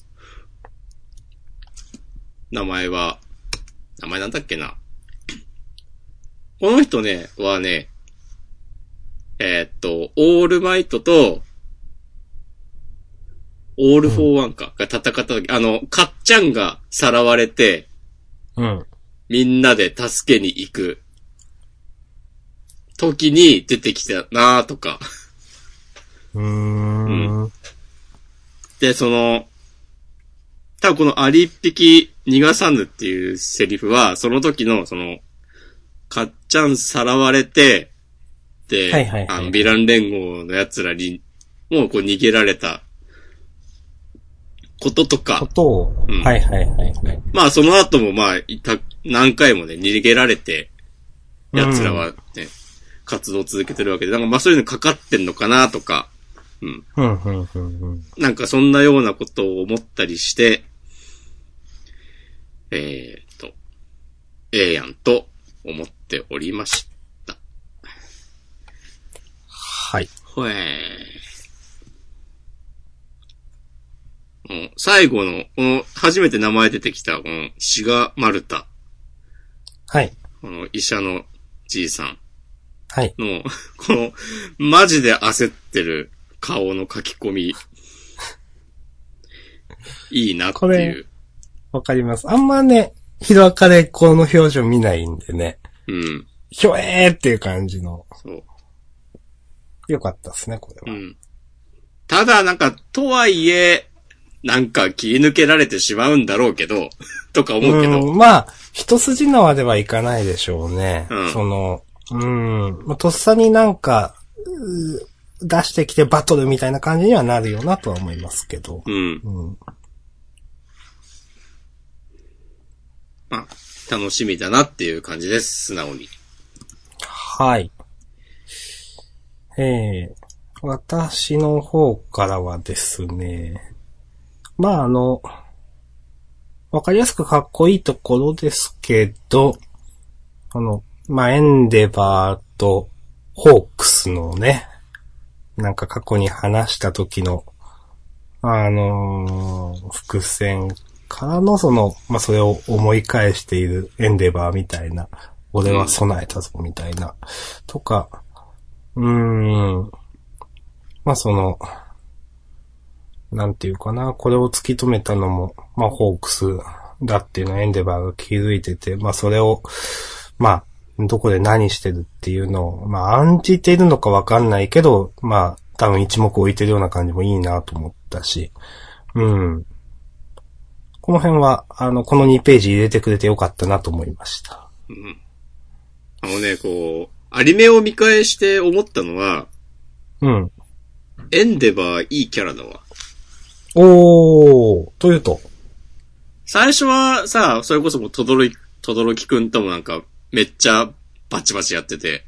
Speaker 1: 名前は、名前なんだっけな。この人ね、はね、えーっと、オールマイトと、オールフォーワンか、が戦った時、あの、かっちゃんがさらわれて、
Speaker 2: うん。
Speaker 1: みんなで助けに行く、時に出てきたなーとか。
Speaker 2: うーん。
Speaker 1: で、その、多分このアリ一匹逃がさぬっていうセリフは、その時の、その、かっちゃんさらわれて、で、
Speaker 2: はいはいはい。
Speaker 1: あの、ヴィラン連合の奴らに、もうこう逃げられた、ことと
Speaker 2: こ
Speaker 1: か、
Speaker 2: とを、
Speaker 1: うん。
Speaker 2: はいはいはいはい。
Speaker 1: まあその後もまあ、いた、何回もね、逃げられて、奴らはね、活動を続けてるわけで、なんかまあそういうのかかってんのかなとか、うん。
Speaker 2: うん、うん、うん、うん。
Speaker 1: なんかそんなようなことを思ったりして、えーっと、ええやんと思っておりました。
Speaker 2: はい。
Speaker 1: ほえー。もう最後の、この、初めて名前出てきた、この、シガマルタ、
Speaker 2: はい。
Speaker 1: この医者のじいさん
Speaker 2: はい。
Speaker 1: の、[laughs] この、マジで焦ってる顔の書き込み、[laughs] いいなっていう。
Speaker 2: わかります。あんまね、ヒロアカでこの表情見ないんでね。
Speaker 1: うん。
Speaker 2: ひょえーっていう感じの。
Speaker 1: そう。
Speaker 2: よかったですね、これは。
Speaker 1: うん。ただ、なんか、とはいえ、なんか切り抜けられてしまうんだろうけど、[laughs] とか思うけど、
Speaker 2: ん、まあ、一筋縄ではいかないでしょうね。
Speaker 1: うん
Speaker 2: その、うん、まあとっさになんか、う出してきてバトルみたいな感じにはなるよなとは思いますけど。
Speaker 1: うん。
Speaker 2: うん。
Speaker 1: まあ、楽しみだなっていう感じです、素直に。
Speaker 2: はい。ええ私の方からはですね、まああの、わかりやすくかっこいいところですけど、あの、まあエンデバーとホークスのね、なんか過去に話した時の、あのー伏線からのその、まあそれを思い返しているエンデバーみたいな、俺は備えたぞみたいな、とか、うーん、まあその、なんていうかな、これを突き止めたのも、まあホークスだっていうのをエンデバーが気づいてて、まあそれを、まあ、どこで何してるっていうのを、まあ案じているのかわかんないけど、まあ多分一目置いてるような感じもいいなと思ったし、うん。この辺は、あの、この2ページ入れてくれてよかったなと思いました。
Speaker 1: うん。あのね、こう、アニメを見返して思ったのは、
Speaker 2: うん。
Speaker 1: エンデバーいいキャラだわ。
Speaker 2: おー、というと。
Speaker 1: 最初はさ、それこそもう、とどろき、とどろきくんともなんか、めっちゃバチバチやってて、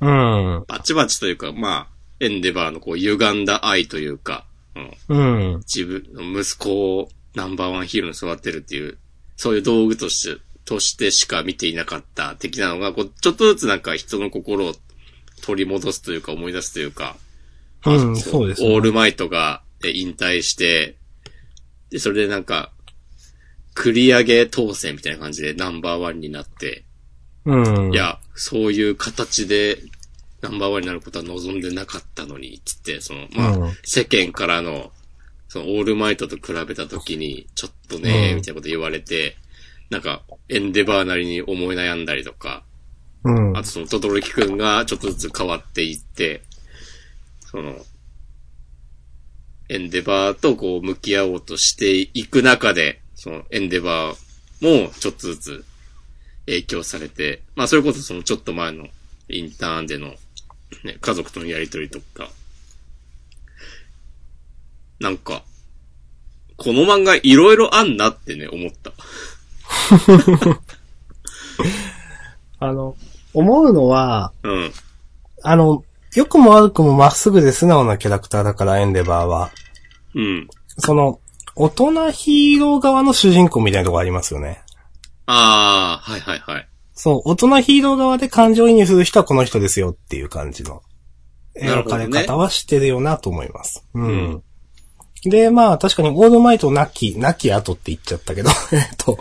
Speaker 2: うん。
Speaker 1: バチバチというか、まあ、エンデバーのこう、歪んだ愛というか、うん、
Speaker 2: うん。
Speaker 1: 自分の息子をナンバーワンヒーローに育てるっていう、そういう道具として、としてしか見ていなかった的なのが、こう、ちょっとずつなんか人の心を取り戻すというか思い出すというか、
Speaker 2: うん、そうです、ね。
Speaker 1: オールマイトがえ引退して、で、それでなんか、繰り上げ当選みたいな感じでナンバーワンになって、
Speaker 2: うん。
Speaker 1: い、や、そういう形でナンバーワンになることは望んでなかったのに、つって、その、まあ、
Speaker 2: うん
Speaker 1: 世間からの、その、オールマイトと比べたときに、ちょっとね、
Speaker 2: うん
Speaker 1: みたいなこと言われて、なんか、エンデバーなりに思い悩んだりとか、
Speaker 2: うん。
Speaker 1: あとその、トトロキくんがちょっとずつ変わっていって、その、エンデバーとこう向き合おうとしていく中で、そのエンデバーもちょっとずつ影響されて、まあそれこそそのちょっと前のインターンでの、ね、家族とのやりとりとか、なんか、この漫画いろいろあんなってね、思った。
Speaker 2: あの、思うのは、
Speaker 1: うん。
Speaker 2: あの、良くも悪くもまっすぐで素直なキャラクターだから、エンデバーは。
Speaker 1: うん。
Speaker 2: その、大人ヒーロー側の主人公みたいなとこありますよね。
Speaker 1: ああ、はいはいはい。
Speaker 2: そう、大人ヒーロー側で感情移入する人はこの人ですよっていう感じの描か
Speaker 1: なるほどね
Speaker 2: れ方はしてるよなと思います。うん。
Speaker 1: うん
Speaker 2: で、まあ確かにオールマイトなき、なき後って言っちゃったけど、[laughs] えっと、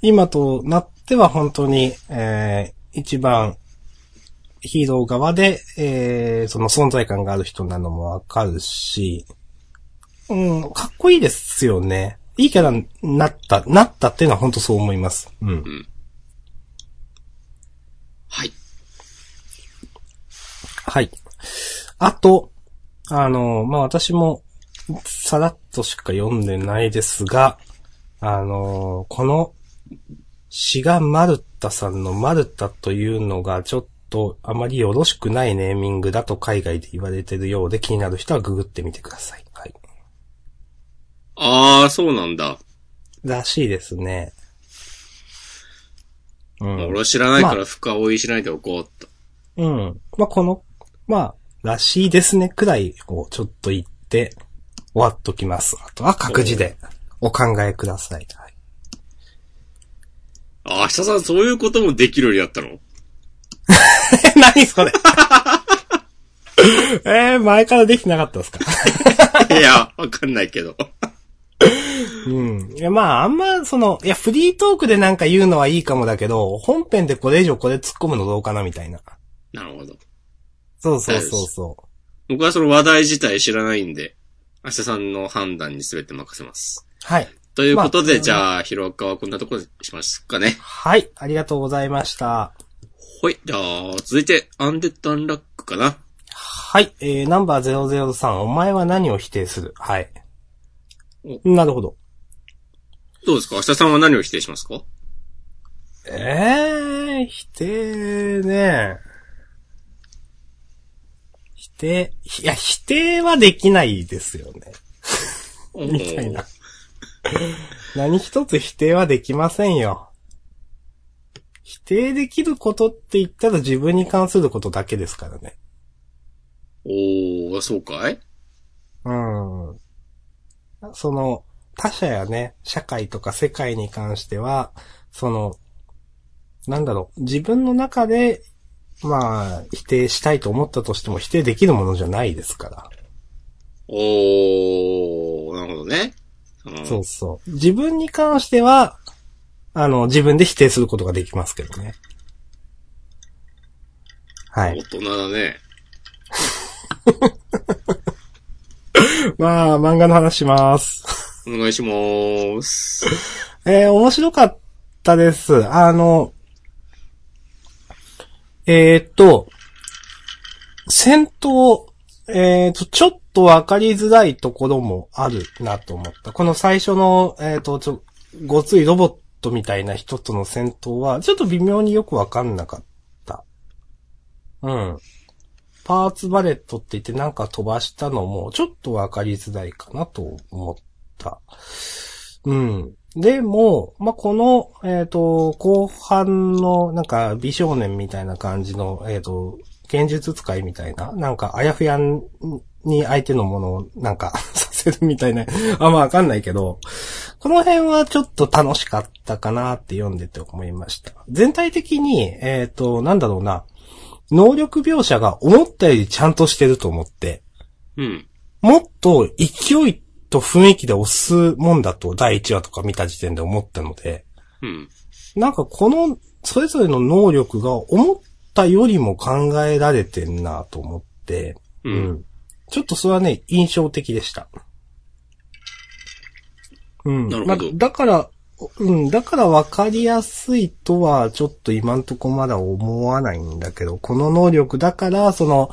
Speaker 2: 今となっては本当に、えー、一番ヒーロー側で、えー、その存在感がある人なのもわかるし、うん、かっこいいですよね。いいキャラになった、なったっていうのは本当そう思います。うん。
Speaker 1: はい。
Speaker 2: はい。あと、あの、まあ、私も、さらっとしか読んでないですが、あの、この、シガ・マルタさんのマルタというのがちょっとあまりよろしくないネーミングだと海外で言われてるようで気になる人はググってみてください。はい。
Speaker 1: あー、そうなんだ。
Speaker 2: らしいですね。うん。
Speaker 1: 俺は知らないから深追いしないでおこうっと。
Speaker 2: うん。まあ、この、まあ、らしいですねくらいをちょっと言って終わっときます。あとは各自でお考えください。はい、
Speaker 1: あ、明日さんそういうこともできるようになったの？
Speaker 2: え、[laughs] 何それ [laughs] えー、前からできなかったですか？[laughs]
Speaker 1: いや、わかんないけど。
Speaker 2: うん。いや、まあ、あんま、その、いや、フリートークでなんか言うのはいいかもだけど、本編でこれ以上これ突っ込むのどうかなみたいな。
Speaker 1: なるほど。
Speaker 2: そうそうそうそ
Speaker 1: 僕はその話題自体知らないんで、明日さんの判断に全て任せます。
Speaker 2: う。はい。
Speaker 1: ということで、
Speaker 2: まあ
Speaker 1: じゃあ、広岡はこんなところでしますかね。
Speaker 2: はい。ありがとうございました。
Speaker 1: ほい。じゃあ、続いて、アンデッドアンラックかな。
Speaker 2: はい。えー、ナンバー003、お前は何を否定する？はい。なるほど。
Speaker 1: どうですか？明日さんは何を否定しますか？
Speaker 2: えー、否定ね。否定、いや、否定はできないですよね。みたいな。何一つ否定はできませんよ。否定できることって言ったら自分に関することだけですからね。
Speaker 1: おー、そうかい？
Speaker 2: うん。その、他者やね、社会とか世界に関しては、その、なんだろう、自分の中で、まあ、否定したいと思ったとしても否定できるものじゃないですから。
Speaker 1: おー、なるほどね。うん
Speaker 2: そうそう。自分に関しては、あの、自分で否定することができますけどね。はい。
Speaker 1: 大人だね。
Speaker 2: まあ、漫画の話します。
Speaker 1: お願いします。
Speaker 2: えー、面白かったです。あの、えーっと、戦闘、えーっと、ちょっとわかりづらいところもあるなと思った。この最初の、えーっと、ちょ、ごついロボットみたいな人との戦闘は、ちょっと微妙によくわかんなかった。うん。パーツバレットって言ってなんか飛ばしたのも、ちょっとわかりづらいかなと思った。うん。でも、まあ、この、えっ、と、後半の、なんか、美少年みたいな感じの、えっ、と、剣術使いみたいな、なんか、あやふやに相手のものを、なんか、[laughs] させるみたいな、あんまわかんないけど、この辺はちょっと楽しかったかなって読んでて思いました。全体的に、えっ、と、なんだろうな、能力描写が思ったよりちゃんとしてると思って、
Speaker 1: うん。
Speaker 2: もっと勢いと雰囲気で押すもんだと第1話とか見た時点で思ったので、
Speaker 1: うん。
Speaker 2: なんかこの、それぞれの能力が思ったよりも考えられてんなと思って、
Speaker 1: うん。
Speaker 2: ちょっとそれはね、印象的でした。うん。
Speaker 1: なるほど
Speaker 2: まあ、だから、うん、だから分かりやすいとは、ちょっと今んとこまだ思わないんだけど、この能力だから、その、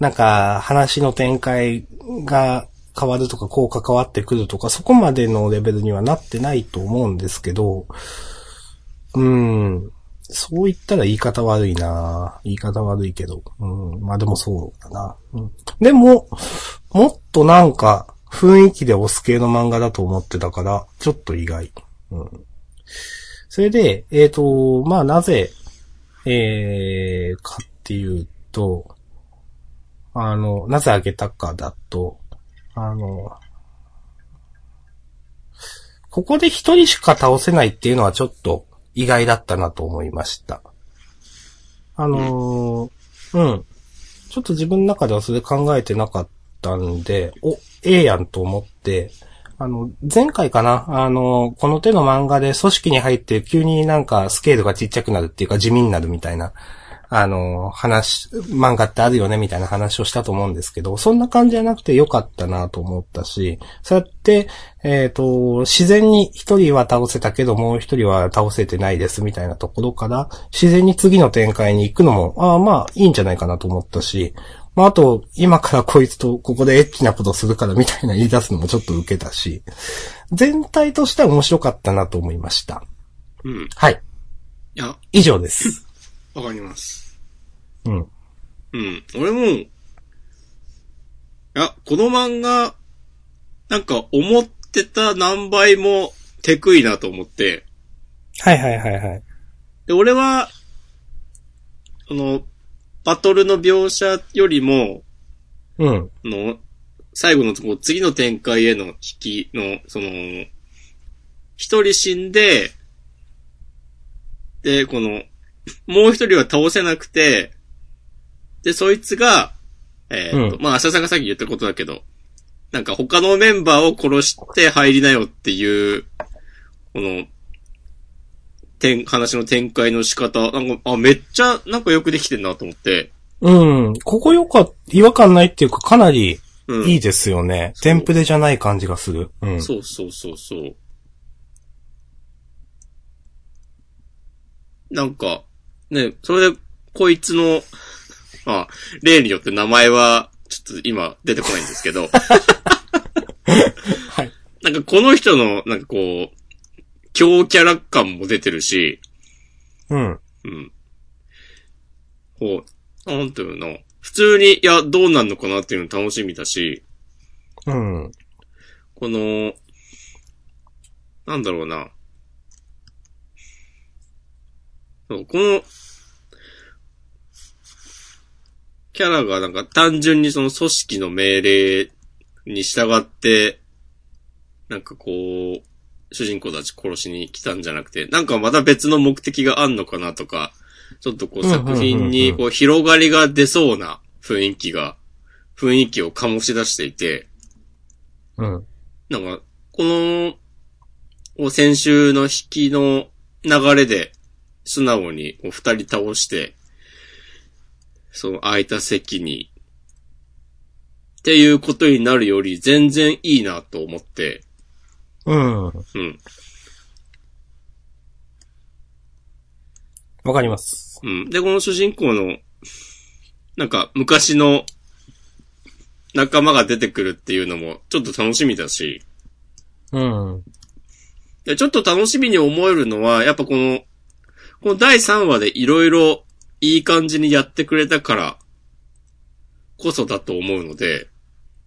Speaker 2: なんか、話の展開が変わるとか、こう関わってくるとか、そこまでのレベルにはなってないと思うんですけど、うん。そう言ったら言い方悪いな言い方悪いけど。うん。まあでもそうだな。うん。でも、もっとなんか、雰囲気で押す系の漫画だと思ってたから、ちょっと意外。うん。それで、えっ、と、まあなぜ、えー、かっていうと、あの、なぜあげたかだと、あの、ここで一人しか倒せないっていうのはちょっと意外だったなと思いました。あのーうん。ちょっと自分の中ではそれ考えてなかったんで、お、ええやんと思って、あの、前回かなあの、この手の漫画で組織に入って急になんかスケールがちっちゃくなるっていうか地味になるみたいな、あの、話、漫画ってあるよねみたいな話をしたと思うんですけど、そんな感じじゃなくてよかったなと思ったし、そうやって、えっ、ー、と、自然に一人は倒せたけどもう一人は倒せてないですみたいなところから、自然に次の展開に行くのも、ああまあいいんじゃないかなと思ったし、まあ、あと、今からこいつとここでエッチなことするからみたいな言い出すのもちょっと受けたし、全体としては面白かったなと思いました。
Speaker 1: うん。
Speaker 2: はい。
Speaker 1: いや。
Speaker 2: 以上です。
Speaker 1: わかります。
Speaker 2: うん。
Speaker 1: うん。俺も、いや、この漫画、なんか思ってた何倍もテクいなと思って。
Speaker 2: はいはいはいはい。
Speaker 1: で、俺は、あの、バトルの描写よりも、
Speaker 2: うん。
Speaker 1: の、最後のとこ、次の展開への引きの、その、一人死んで、で、この、もう一人は倒せなくて、で、そいつが、えー、と、うん、まあ、浅さんがさっき言ったことだけど、なんか他のメンバーを殺して入りなよっていう、この、展、話の展開の仕方、なんか、あ、めっちゃ、なんかよくできてんなと思って。
Speaker 2: うん。ここよかっ、違和感ないっていうか、かなり、いいですよね。テンプレじゃない感じがする。うん。
Speaker 1: そうそうそうそう。なんか、ね、それで、こいつの、まあ、例によって名前は、ちょっと今出てこないんですけど。[laughs]
Speaker 2: はい。
Speaker 1: なんかこの人の、なんかこう、強キャラ感も出てるし、
Speaker 2: うん。
Speaker 1: うん。こう、なんていうの、普通に、いや、どうなんのかなっていうの楽しみだし、
Speaker 2: うん。
Speaker 1: この、なんだろうな。そうこの、キャラがなんか単純にその組織の命令に従って、なんかこう、主人公たち殺しに来たんじゃなくて、なんかまた別の目的があんのかなとか、ちょっとこう作品にこう広がりが出そうな雰囲気が、雰囲気を醸し出していて、
Speaker 2: うん。
Speaker 1: なんか、この、先週の引きの流れで、素直に二人倒して、その空いた席に、っていうことになるより全然いいなと思って、
Speaker 2: うん。うん。わかります。
Speaker 1: うん。で、この主人公の、なんか、昔の仲間が出てくるっていうのも、ちょっと楽しみだし。
Speaker 2: うん。
Speaker 1: で、ちょっと楽しみに思えるのは、やっぱこの、この第3話でいろいろいい感じにやってくれたから、こそだと思うので。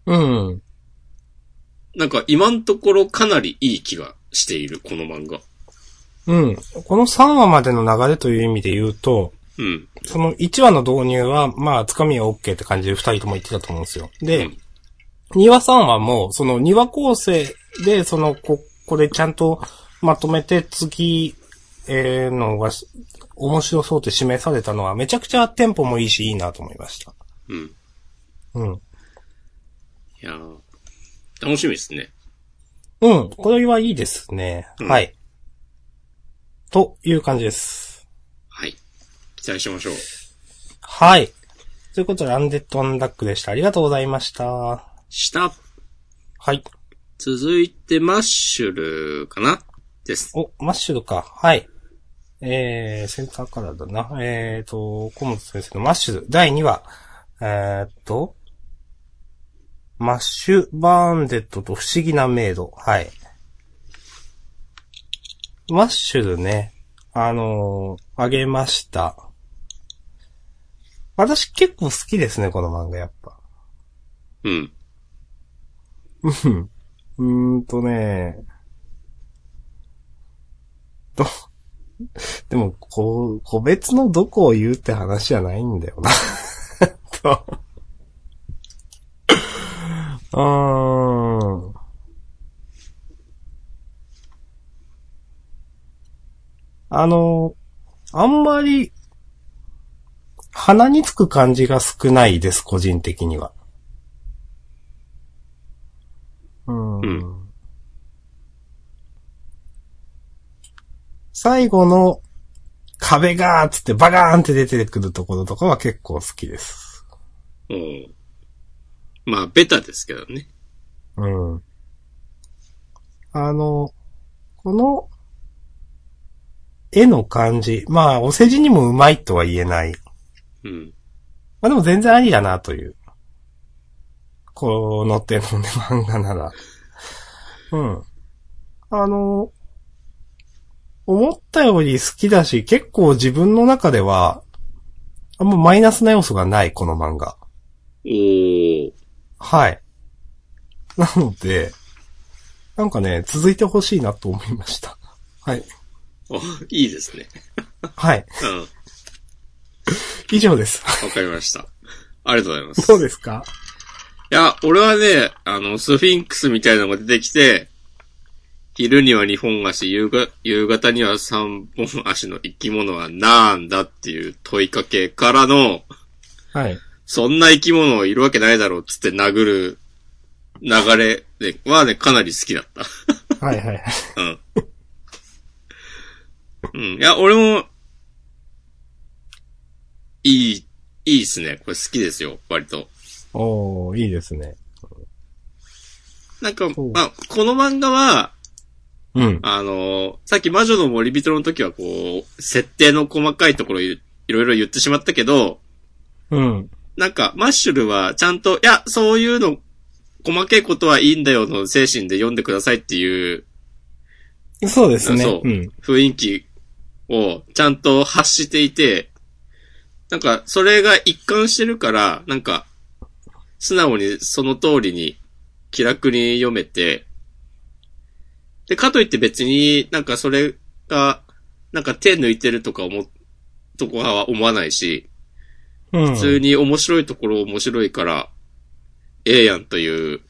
Speaker 2: うん。
Speaker 1: なんか今んところかなりいい気がしている、この漫画。
Speaker 2: うん。この3話までの流れという意味で言うと、
Speaker 1: うん。
Speaker 2: その1話の導入は、まあ、つかみは OK って感じで2人とも言ってたと思うんですよ。で、うん、2話3話も、その2話構成で、その、こ、これちゃんとまとめて次、えー、のが、面白そうって示されたのは、めちゃくちゃテンポもいいし、いいなと思いました。
Speaker 1: うん。
Speaker 2: うん。い
Speaker 1: やー、楽しみですね。
Speaker 2: うん、これはいいですね。うん、はい。という感じです。
Speaker 1: はい。期待しましょう。
Speaker 2: はい。ということで、アンデッドアンダックでした。ありがとうございました。
Speaker 1: した。
Speaker 2: はい。
Speaker 1: 続いて、マッシュルかな？です。
Speaker 2: お、マッシュルか。はい。えー、センターカラーだな。えーと、小本先生のマッシュル第2話。えーと、マッシュバーンデッドと不思議なメイド。はい。マッシュルね、あのー、あげました。私結構好きですね、この漫画やっぱ。
Speaker 1: うん。
Speaker 2: うん。うーんとね、と、[laughs] でも、こう、個別のどこを言うって話じゃないんだよなと。[laughs] うーん。あの、あんまり、鼻につく感じが少ないです、個人的には。うん。うん、最後の壁がーっつってバガーンって出てくるところとかは結構好きです。
Speaker 1: うん。まあ、ベタですけどね。
Speaker 2: うん。あの、この、絵の感じ。まあ、お世辞にもうまいとは言えない。
Speaker 1: うん。
Speaker 2: まあでも全然ありだなという。この手のね、漫画なら。うん。あの、思ったより好きだし、結構自分の中では、あんまマイナスな要素がない、この漫画。
Speaker 1: おー。
Speaker 2: はい。なので、なんかね、続いてほしいなと思いました。はい。
Speaker 1: あ、いいですね。
Speaker 2: はい。
Speaker 1: うん。わ
Speaker 2: 以上です。
Speaker 1: かりました。ありがとうございます。
Speaker 2: どうですか？
Speaker 1: いや、俺はね、あの、スフィンクスみたいなのが出てきて、昼には二本足、夕が夕方には三本足の生き物はなんだっていう問いかけからの、
Speaker 2: はい。
Speaker 1: そんな生き物いるわけないだろうっつって殴る流れではね、かなり好きだった。
Speaker 2: はいはいはい。[laughs]
Speaker 1: うん。うん。いや、俺も、いい、いいっすね。これ好きですよ、割と。
Speaker 2: おー、いいですね。
Speaker 1: なんかまあ、この漫画は、
Speaker 2: うん。
Speaker 1: あのさっき魔女の森人の時はこう、設定の細かいところいいろいろ言ってしまったけど、
Speaker 2: うん。
Speaker 1: なんか、マッシュルはちゃんと、いや、そういうの、細けいことはいいんだよの精神で読んでくださいっていう、
Speaker 2: そうですね。
Speaker 1: そう
Speaker 2: うん。
Speaker 1: 雰囲気をちゃんと発していて、なんか、それが一貫してるから、なんか、素直にその通りに気楽に読めて、で、かといって別になんかそれが、なんか手抜いてるとか思う、とかは思わないし、
Speaker 2: うん。
Speaker 1: 普通に面白いところ面白いから、ええやんという、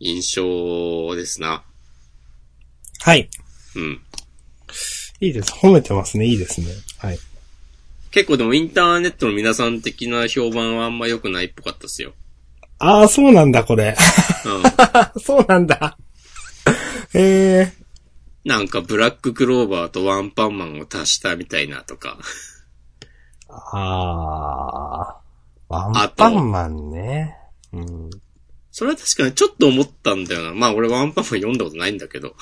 Speaker 1: 印象ですな。
Speaker 2: はい。
Speaker 1: うん。
Speaker 2: いいです。褒めてますね。いいですね。はい。
Speaker 1: 結構でもインターネットの皆さん的な評判はあんま良くないっぽかったっすよ。
Speaker 2: ああ、そうなんだ、これ。
Speaker 1: うん。[laughs]
Speaker 2: そうなんだ。ええ
Speaker 1: なんかブラッククローバーとワンパンマンを足したみたいなとか。
Speaker 2: ああ。ワンパンマンね。うん。
Speaker 1: それは確かにちょっと思ったんだよな。まあ俺ワンパンマン読んだことないんだけど。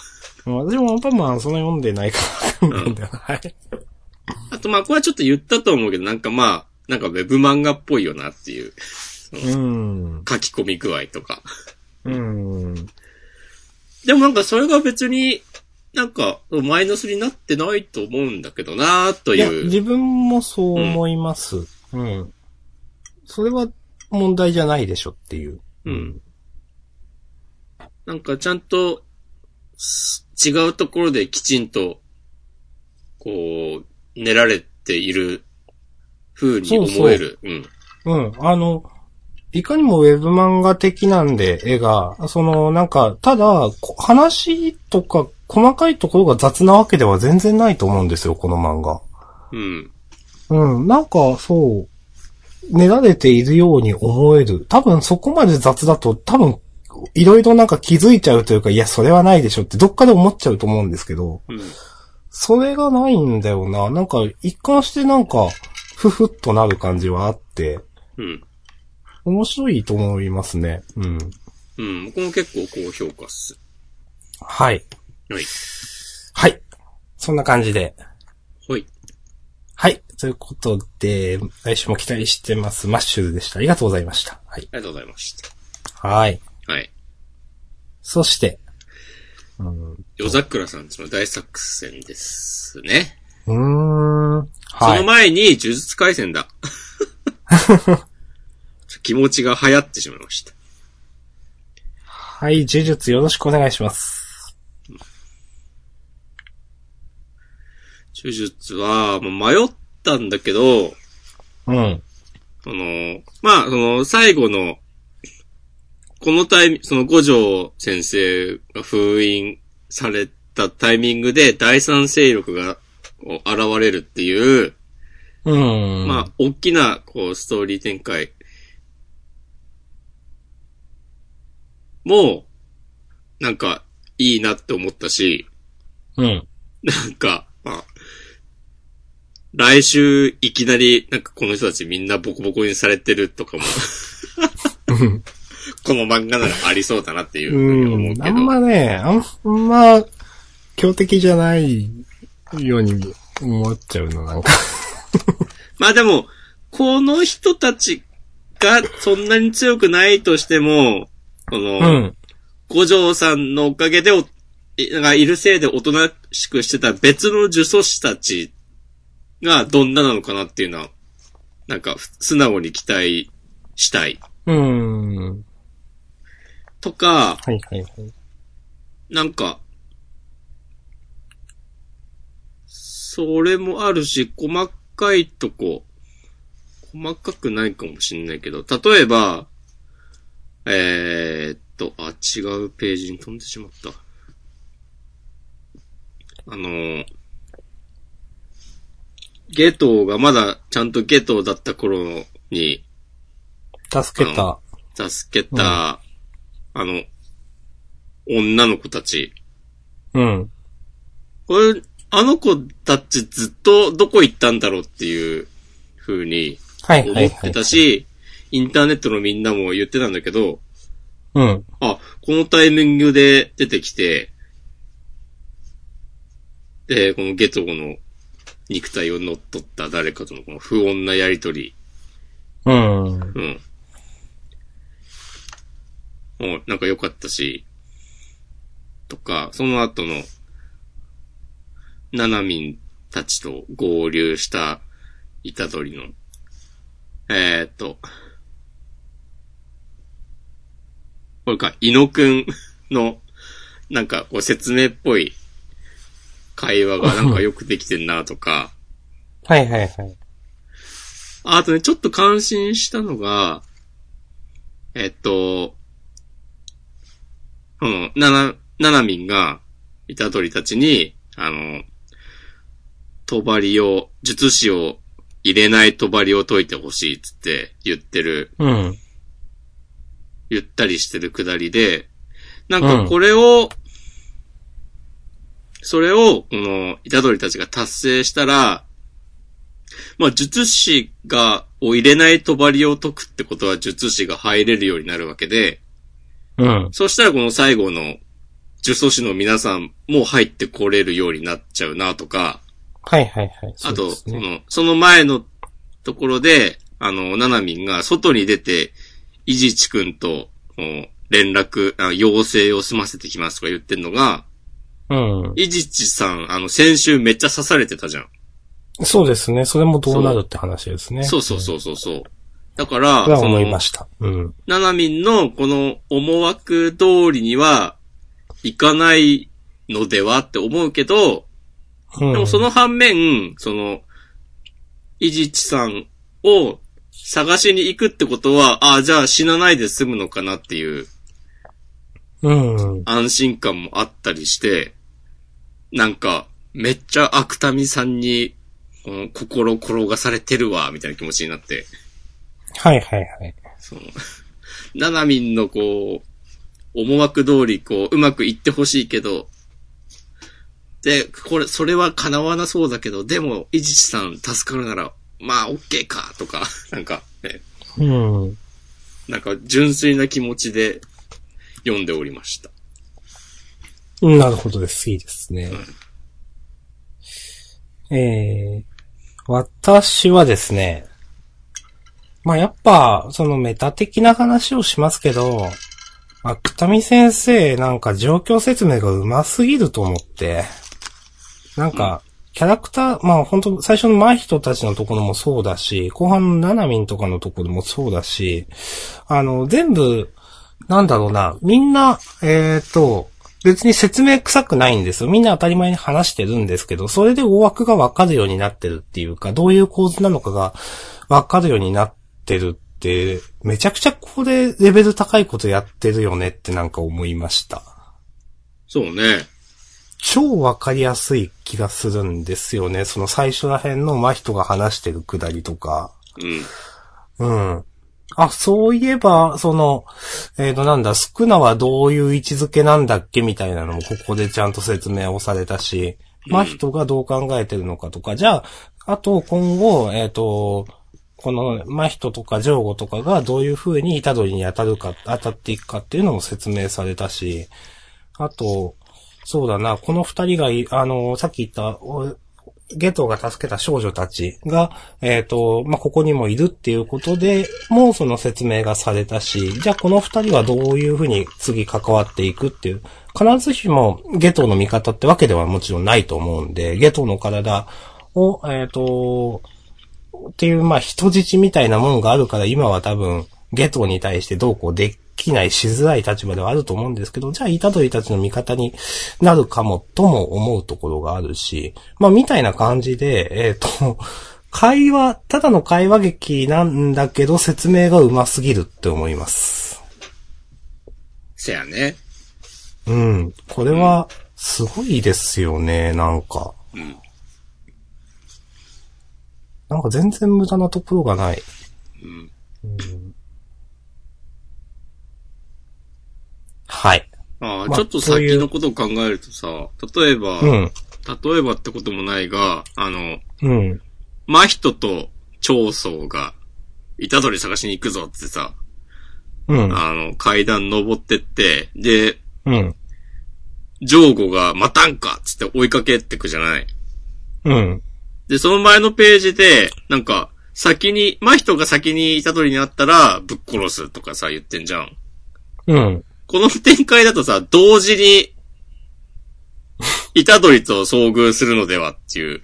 Speaker 2: 私もワンパンマンそんな読んでないからわかんないんだよな。はい。
Speaker 1: あとまあこれはちょっと言ったと思うけど、なんかまあ、なんかウェブ漫画っぽいよなっていう
Speaker 2: うん。
Speaker 1: 書き込み具合とか。
Speaker 2: うん。
Speaker 1: でもなんかそれが別になんかマイナスになってないと思うんだけどなという。
Speaker 2: 自分もそう思います。うん。それは問題じゃないでしょっていう。
Speaker 1: うん。なんかちゃんと、す違うところできちんと、こう、練られている風に思える。うん。
Speaker 2: うん。あの、いかにもウェブ漫画的なんで、絵が、その、なんか、ただ、こ話とか、細かいところが雑なわけでは全然ないと思うんですよ、この漫画。
Speaker 1: うん。
Speaker 2: うん、なんか、そう、練られているように思える。多分そこまで雑だと、多分、いろいろなんか気づいちゃうというか、いや、それはないでしょってどっかで思っちゃうと思うんですけど、
Speaker 1: うん。
Speaker 2: それがないんだよな。なんか、一貫してなんか、ふふっとなる感じはあって、
Speaker 1: うん。
Speaker 2: 面白いと思いますね。うん。
Speaker 1: うん。僕も結構高評価っす。
Speaker 2: はい。
Speaker 1: はい。
Speaker 2: はい。そんな感じで。
Speaker 1: ほい。
Speaker 2: はい。ということで、来週も期待してます。マッシュルでした。ありがとうございました。はい。
Speaker 1: ありがとうございました。
Speaker 2: はい。
Speaker 1: はい。
Speaker 2: そして、うん、
Speaker 1: 夜桜さんちの大作戦ですね。
Speaker 2: うーん。
Speaker 1: その
Speaker 2: はい。
Speaker 1: 前に、呪術回戦だ。[laughs] 気持ちが流行ってしまいました。
Speaker 2: はい、呪術よろしくお願いします。
Speaker 1: 呪術は、まあ迷ったんだけど、
Speaker 2: うん。
Speaker 1: その、まあ、その、最後の、このタイミング、その五条先生が封印されたタイミングで第三勢力が現れるっていう、
Speaker 2: うん。
Speaker 1: まあ、大きな、こう、ストーリー展開。もう、なんか、いいなって思ったし、
Speaker 2: うん。
Speaker 1: なんか、まあ、来週いきなり、なんかこの人たちみんなボコボコにされてるとかも、この漫画ならありそうだなっていうふうに思うけど。
Speaker 2: あんまね、あんま、強敵じゃないように思っちゃうの、なんか。[laughs]
Speaker 1: まあでも、この人たちがそんなに強くないとしても、この、
Speaker 2: うん。
Speaker 1: 五条さんのおかげでお、いがいるせいでおとなしくしてた別の呪詛師たちがどんななのかなっていうのは、なんか素直に期待したい。
Speaker 2: うん。
Speaker 1: とか、
Speaker 2: はいはいはい。
Speaker 1: なんか、それもあるし、細かいとこ、細かくないかもしんないけど、例えば、えー、っと、あ、違うページに飛んでしまった。あのー、ゲトウがまだちゃんとゲトウだった頃に
Speaker 2: 助けた。
Speaker 1: 助けた、あの、女の子たち。
Speaker 2: うん。
Speaker 1: これ、あの子たちずっとどこ行ったんだろうっていう風に。思ってたし、インターネットのみんなも言ってたんだけど、
Speaker 2: うん。
Speaker 1: あ、このタイミングで出てきて、で、このゲトの肉体を乗っ取った誰かとのこの不穏なやりとり。
Speaker 2: うん。
Speaker 1: うん。もうなんか良かったし、とか、その後の、ナナミンたちと合流した、イタドリの、えー、っと、これか、イノくんの、なんか、こう説明っぽい会話がなんかよくできてんなとか、
Speaker 2: はいはいはい。
Speaker 1: ああとね、ちょっと感心したのが、えっと、この、なな、ななみんが、イタドリたちに、あの、帳を、術師を入れない帳を解いてほしいっつって言ってる、
Speaker 2: うん。
Speaker 1: 言ったりしてるくだりで、なんかこれを、それを、この、イタドリたちが達成したら、まあ、術師が、を入れない帳を解くってことは術師が入れるようになるわけで、
Speaker 2: うん。
Speaker 1: そしたらこの最後の呪詛師の皆さんも入ってこれるようになっちゃうなとか、
Speaker 2: はいはいはい。
Speaker 1: あと、
Speaker 2: ね
Speaker 1: その、その前のところで、あの、ナナミンが外に出て、イジチ君と、こう連絡、あ要請を済ませてきますとか言ってんのが、
Speaker 2: うん。
Speaker 1: イジチさん、あの、先週めっちゃ刺されてたじゃん。
Speaker 2: そうですね。それもどうなるって話ですね。
Speaker 1: そうそうそうそうそう。だから、
Speaker 2: そ思いま、した。うん。
Speaker 1: ナナミンのこの思惑通りには、いかないのではって思うけど、
Speaker 2: うん。
Speaker 1: でもその反面、その、イジチさんを探しに行くってことは、ああ、じゃあ死なないで済むのかなっていう
Speaker 2: うん。
Speaker 1: 安心感もあったりして、なんか、めっちゃ悪民さんに、この心転がされてるわ、みたいな気持ちになって、
Speaker 2: はいはいはい。
Speaker 1: その、ナナミンのこう、思惑通りこう、うまくいってほしいけど、で、これ、それは叶わなそうだけど、でも、イジチさん助かるなら、まあ、オッケーか、とか、[laughs] なんか、ね、
Speaker 2: うん。
Speaker 1: なんか、純粋な気持ちで読んでおりました。
Speaker 2: なるほどです。いいですね。えー、私はですね、まあ、やっぱ、そのメタ的な話をしますけど、芥見先生なんか状況説明が上手すぎると思って、なんか、キャラクター、まあ本当最初の前人たちのところもそうだし、後半のナナミンとかのところもそうだし、あの、全部、なんだろうな、みんな、えっ、と、別に説明臭くないんですよ。みんな当たり前に話してるんですけど、それで大枠がわかるようになってるっていうか、どういう構図なのかがわかるようになってるって、めちゃくちゃこれレベル高いことやってるよねってなんか思いました。
Speaker 1: そうね。
Speaker 2: 超わかりやすい気がするんですよね。その最初ら辺の真人が話してるくだりとか。
Speaker 1: うん。
Speaker 2: うん。あ、そういえば、その、えっ、と、なんだ、スクナはどういう位置づけなんだっけみたいなのもここでちゃんと説明をされたし、
Speaker 1: うん
Speaker 2: 真人がどう考えてるのかとか、じゃあ、あと、今後、えっ、と、この、真人とかジョーゴとかがどういう風に虎杖に当たるか、当たっていくかっていうのも説明されたし、あと、そうだな、この二人が、あの、さっき言った、ゲトが助けた少女たちが、えっ、と、まあ、ここにもいるっていうことで、もうその説明がされたし、じゃあこの二人はどういうふうに次関わっていくっていう、必ずしもゲトの味方ってわけではもちろんないと思うんで、ゲトの体を、えっ、と、っていう、ま、人質みたいなもんがあるから、今は多分、ゲトに対してどうこうできない、しづらい立場ではあると思うんですけど、じゃあ、イタドリたちの味方になるかも、とも思うところがあるし、まあ、みたいな感じで、えっ、と、[laughs] 会話、ただの会話劇なんだけど、説明が上手すぎるって思います。
Speaker 1: せやね。
Speaker 2: うん。これは、すごいですよね、なんか。
Speaker 1: うん。
Speaker 2: なんか全然無駄なところがない。
Speaker 1: うん。
Speaker 2: はい。
Speaker 1: ああ、
Speaker 2: まあ
Speaker 1: ちょっと先のことを考えるとさ、例えば、
Speaker 2: うん。
Speaker 1: 例えばってこともないが、あの、
Speaker 2: うん。
Speaker 1: 真人と長宗が、虎杖探しに行くぞってさ、
Speaker 2: うん。
Speaker 1: あの、階段登ってって、で、
Speaker 2: うん。
Speaker 1: ジョーゴが、待たんかっつって追いかけてくじゃない。
Speaker 2: うん。
Speaker 1: で、その前のページで、なんか、先に、真人が先に虎杖に会ったら、ぶっ殺すとかさ、言ってんじゃん。
Speaker 2: うん。
Speaker 1: この展開だとさ、同時に、虎杖と遭遇するのではっていう。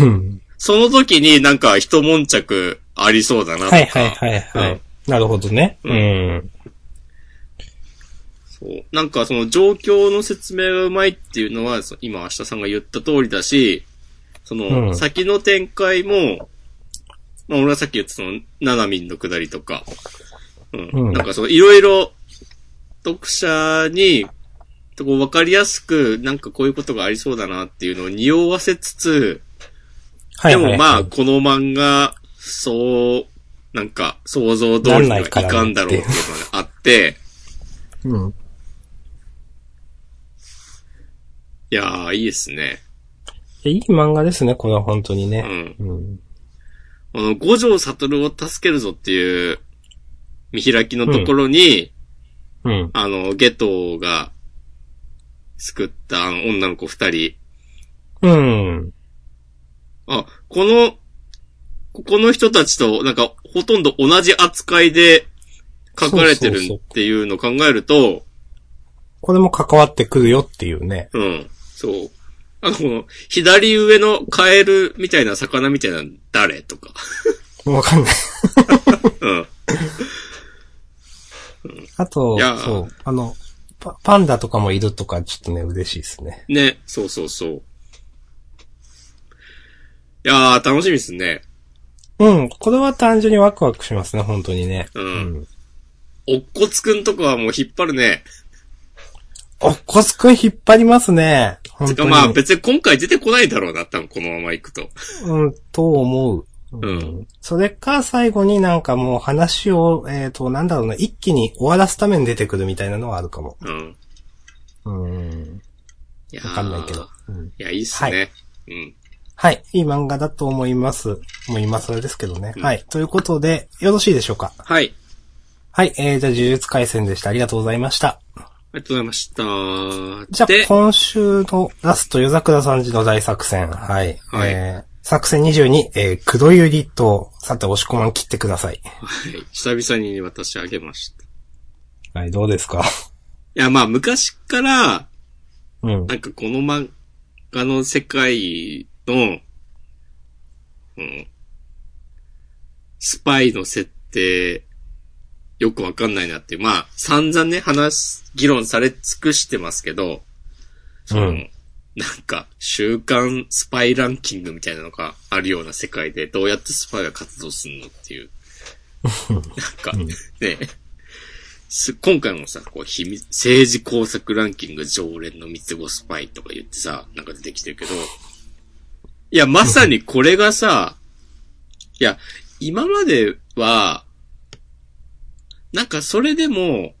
Speaker 2: うん。
Speaker 1: その時になんか一悶着ありそうだなとか。
Speaker 2: はいはいはいはい。
Speaker 1: うん
Speaker 2: なるほどね。
Speaker 1: う
Speaker 2: うん。
Speaker 1: そう。なんかその状況の説明がうまいっていうのは、そ今明日さんが言った通りだし、その、
Speaker 2: うん
Speaker 1: 先の展開も、まあ俺はさっき言ったその、ナナミンのくだりとか、うん。
Speaker 2: うん
Speaker 1: なんかその、いろいろ、読者に、こう分かりやすく、なんかこういうことがありそうだなっていうのを匂わせつつ。でもまあ、この漫画、そう、なんか、想像通りにはいかんだろうっていうのがあって、
Speaker 2: うん。
Speaker 1: いやー、いいですね。
Speaker 2: いい漫画ですね、これは本当にね。
Speaker 1: うん。
Speaker 2: うん。
Speaker 1: この五条悟を助けるぞっていう見開きのところに、
Speaker 2: うん。
Speaker 1: あの、ゲトが救ったあの女の子二人。
Speaker 2: うん。
Speaker 1: あ、この、ここの人たちとなんかほとんど同じ扱いで書かれてる
Speaker 2: そうそうそう
Speaker 1: っていうのを考えると、
Speaker 2: これも関わってくるよっていうね。
Speaker 1: うん、そう。あの、この、左上のカエルみたいな魚みたいなの誰とか。
Speaker 2: わかんない。
Speaker 1: うん。
Speaker 2: あとそう、あの、パパンダとかもいるとか、ちょっとね、嬉しいですね。
Speaker 1: ね、そうそうそう。いやー、楽しみですね。
Speaker 2: うん。これは単純にワクワクしますね、本当にね。
Speaker 1: うんおっこつくんとかはもう引っ張るね。
Speaker 2: おっこすくん引っ張りますね。
Speaker 1: てかまあ別に今回出てこないだろうな、多分このまま行くと。
Speaker 2: うん、と思う。
Speaker 1: うん。
Speaker 2: それか最後になんかもう話を、えっ、と、なんだろうな、一気に終わらすために出てくるみたいなのはあるかも。
Speaker 1: うん。
Speaker 2: うん。
Speaker 1: いやー
Speaker 2: わかんないけど。うん、
Speaker 1: いや、いいっすね。うん。
Speaker 2: はい。いい漫画だと思います。もう今更ですけどね。
Speaker 1: うん
Speaker 2: はい。ということで、よろしいでしょうか？
Speaker 1: はい。
Speaker 2: はい。えー、じゃあ、呪術回戦でした。ありがとうございました。
Speaker 1: ありがとうございました。
Speaker 2: じゃあ
Speaker 1: で、、
Speaker 2: 今週のラスト、夜桜さんちの大作戦。はい。
Speaker 1: はい
Speaker 2: えー、作戦22、えー、黒百合と、さて、押し込まん切ってください。
Speaker 1: はい。久々に私あげました。い
Speaker 2: はい、どうですか？
Speaker 1: や、まあ昔から、
Speaker 2: うん。
Speaker 1: なんかこの漫画の世界の、うん、スパイの設定、よくわかんないなっていう。まあ、散々ね、話、議論され尽くしてますけど、
Speaker 2: うん
Speaker 1: なんか、週刊スパイランキングみたいなのがあるような世界で、どうやってスパイが活動するのっていう。なんか、ね、す今回もさ、こう、秘密、政治工作ランキング常連の三つ子スパイとか言ってさ、なんか出てきてるけど、いや、まさにこれがさ、いや、今までは、なんかそれでも、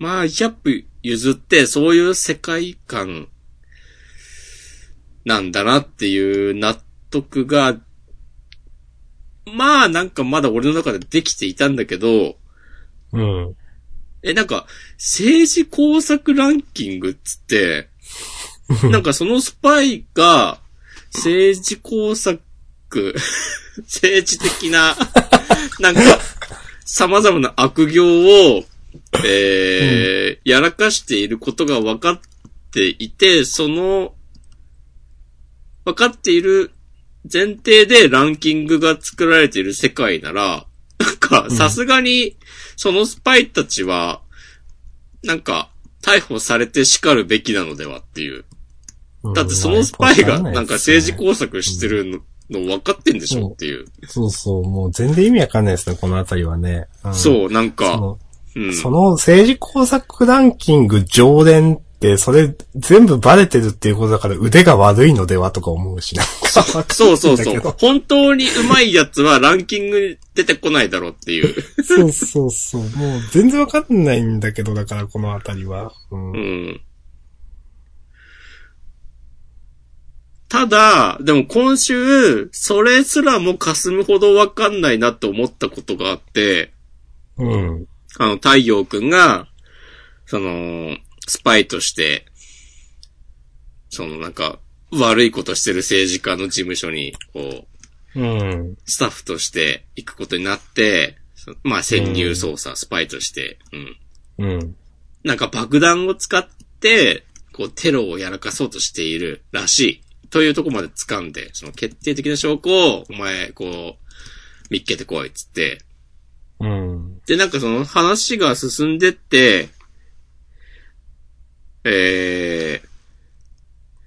Speaker 1: まあ、100歩譲って、そういう世界観なんだなっていう納督が、まあなんかまだ俺の中でできていたんだけど、
Speaker 2: うん。
Speaker 1: え、なんか、政治工作ランキングっつって、[laughs] なんかそのスパイが、政治工作、[laughs] 政治的な、[laughs] なんか、様々な悪行を、えーやらかしていることが分かっていて、その、分かっている前提でランキングが作られている世界なら、なんか、さすがに、そのスパイたちは、なんか、逮捕されて叱るべきなのではっていう。だってそのスパイがなんか政治工作してるのの分かってんでしょっていう。
Speaker 2: そうそう、もう全然意味わかんないですね、このあたりはね。うん
Speaker 1: そう、なん
Speaker 2: そ
Speaker 1: か、
Speaker 2: の
Speaker 1: うん。
Speaker 2: その政治工作ランキング常連それ全部バレてるっていうことだから腕が悪いのではとか思うしな。[laughs]
Speaker 1: そうそうそう。本当に上手いやつはランキングに出てこないだろうっていう。
Speaker 2: そうそうそう。もう全然わかんないんだけど、だからこのあたりは。うん
Speaker 1: うん。ただ、でも今週、それすらも霞むほどわかんないなって思ったことがあって、
Speaker 2: うん。
Speaker 1: あの、太陽くんが、その、スパイとして、そのなんか、悪いことしてる政治家の事務所に、こう、
Speaker 2: うん。
Speaker 1: スタッフとして行くことになって、そまあ潜入捜査、スパイとして、うん。
Speaker 2: うん。
Speaker 1: なんか爆弾を使って、こうテロをやらかそうとしているらしい。というところまで掴んで、その決定的な証拠を、お前、こう、見っけてこいっつって。
Speaker 2: うん。
Speaker 1: で、なんかその話が進んでって、えー、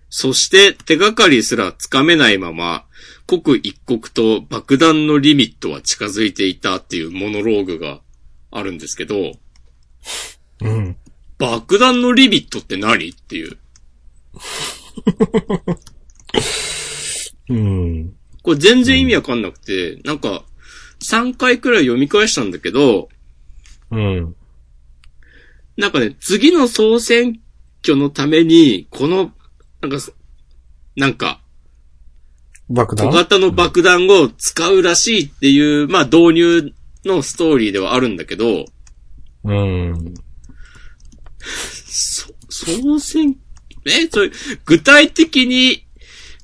Speaker 1: そして手がかりすらつかめないまま、刻一刻と爆弾のリミットは近づいていたっていうモノローグがあるんですけど、
Speaker 2: うん。
Speaker 1: 爆弾のリミットって何っていう。
Speaker 2: うん。
Speaker 1: これ全然意味わかんなくて、なんか、3回くらい読み返したんだけど、
Speaker 2: うん。
Speaker 1: なんかね、次の総選挙のために、この、なんか、なんか、
Speaker 2: 爆弾？
Speaker 1: 小型の爆弾を使うらしいっていう、まあ導入のストーリーではあるんだけど、
Speaker 2: うん。
Speaker 1: そ、総選、え、それ、具体的に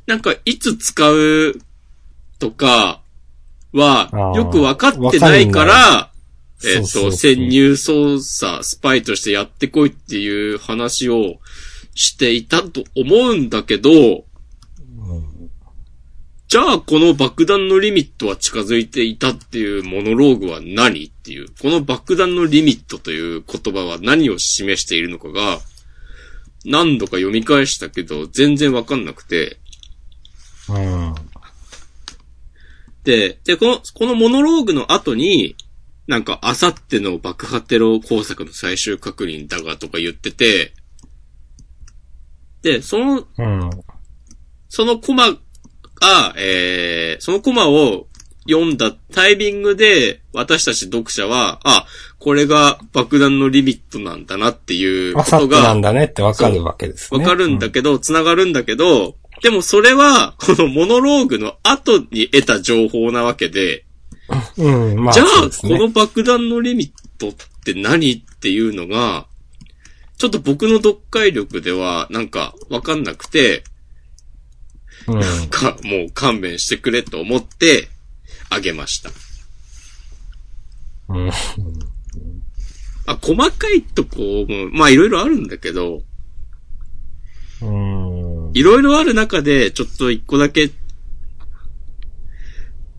Speaker 1: なんかいつ使うとかはよくわかってないから、えっ、と、潜入捜査、スパイとしてやってこいっていう話をしていたと思うんだけど、じゃあこの爆弾のリミットは近づいていたっていうモノローグは何っていう、この爆弾のリミットという言葉は何を示しているのかが、何度か読み返したけど、全然わかんなくて、
Speaker 2: うん。
Speaker 1: で、で、この、このモノローグの後に、なんか、あさっての爆破テロ工作の最終確認だがとか言ってて、で、その、
Speaker 2: うん。
Speaker 1: そのコマが、えー、そのコマを読んだタイミングで、私たち読者は、あ、これが爆弾のリミットなんだなっていうことが、
Speaker 2: なんだねってわかるわけですね。
Speaker 1: わかるんだけど、繋がるんだけど、でもそれは、このモノローグの後に得た情報なわけで、
Speaker 2: うん。うん、まあ、
Speaker 1: じゃあ、
Speaker 2: ね
Speaker 1: この爆弾のリミットって何っていうのが、ちょっと僕の読解力では、なんか、わかんなくて、
Speaker 2: うん。
Speaker 1: か、もう勘弁してくれと思って、あげました。
Speaker 2: うん。
Speaker 1: あ、細かいとこも、まあいろいろあるんだけど、
Speaker 2: うん。
Speaker 1: いろいろある中で、ちょっと一個だけ、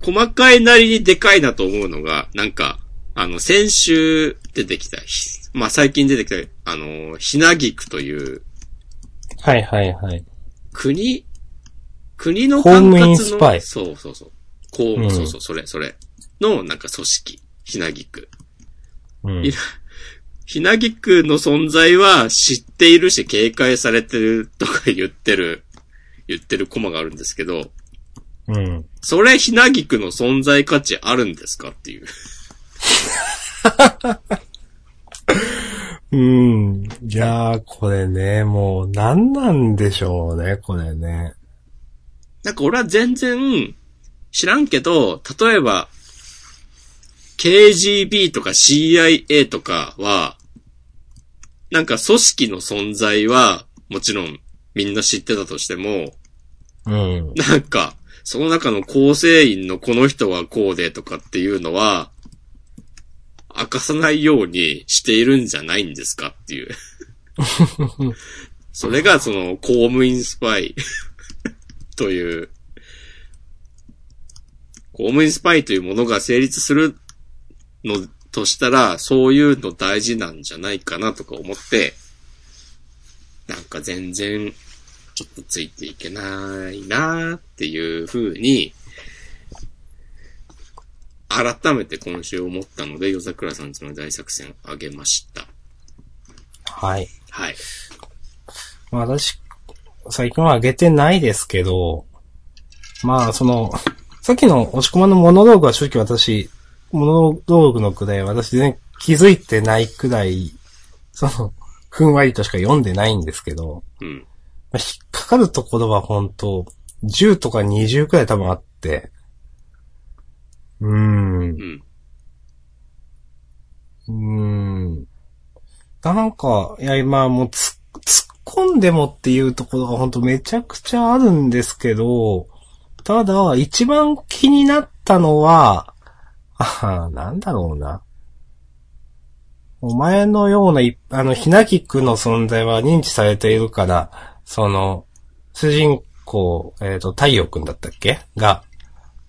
Speaker 1: 細かいなりにでかいなと思うのが、なんか、あの、先週出てきた、ひまあ最近出てきた、あの、ひなぎくという、
Speaker 2: はいはいはい。
Speaker 1: 国、国の管轄の
Speaker 2: スパイ
Speaker 1: そうそうそう。こう、
Speaker 2: うん
Speaker 1: そうそう、それ、それ。の、なんか組織。ひなぎく。
Speaker 2: うん
Speaker 1: ひなぎくの存在は知っているし警戒されてるとか言ってる、言ってるコマがあるんですけど、
Speaker 2: うん。
Speaker 1: それひなぎくの存在価値あるんですかっていう。[laughs]
Speaker 2: うん。いやー、これね、もう、何なんでしょうね、これね。
Speaker 1: なんか俺は全然知らんけど、例えば、KGB とか CIA とかは、なんか組織の存在は、もちろんみんな知ってたとしても、
Speaker 2: うん。
Speaker 1: なんか、その中の構成員のこの人はこうでとかっていうのは、明かさないようにしているんじゃないんですか？っていう。[laughs] それがその公務員スパイ。[laughs] という、公務員スパイというものが成立するのとしたら、そういうの大事なんじゃないかなとか思って、なんか全然、ちょっとついていけないなーっていう風に、改めて今週思ったので、夜桜さんちの大作戦あげました。
Speaker 2: はい。
Speaker 1: はい。
Speaker 2: まあ私、最近は上げてないですけど、まあその、さっきの押し込まのモノローグは正直私、モノローグのくらい私全然気づいてないくらい、その、ふんわりとしか読んでないんですけど、
Speaker 1: うん。
Speaker 2: まあ引っかかるところは本当10とか20くらい多分あって、うーん
Speaker 1: う。ん。
Speaker 2: うーん。なんか、いや、今もうつ、突っ込んでもっていうところがほんとめちゃくちゃあるんですけど、ただ、一番気になったのは、あなんだろうな。お前のような一、あの、ひなきくの存在は認知されているから、その、主人公、えっ、と、太陽くんだったっけ？が、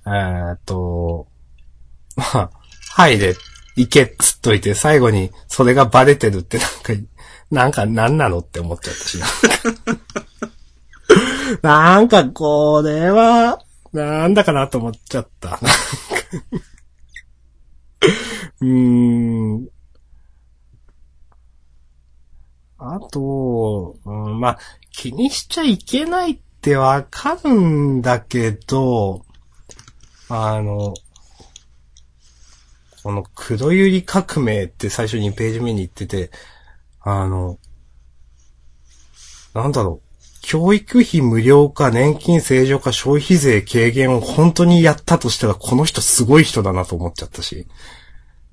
Speaker 2: えっ、と、[laughs] まあ、はいで、行けっつっといて、最後にそれがバレてるってなんか、なんか何なのって思っちゃったし [laughs] な。んか、これは、なんだかなと思っちゃった。うーん。あと、うん、まあ、気にしちゃいけないってわかるんだけど、あの、この黒百合革命って最初2ページ目に言ってて、あの、なんだろう、教育費無料化、年金正常化、消費税軽減を本当にやったとしたら、この人すごい人だなと思っちゃったし。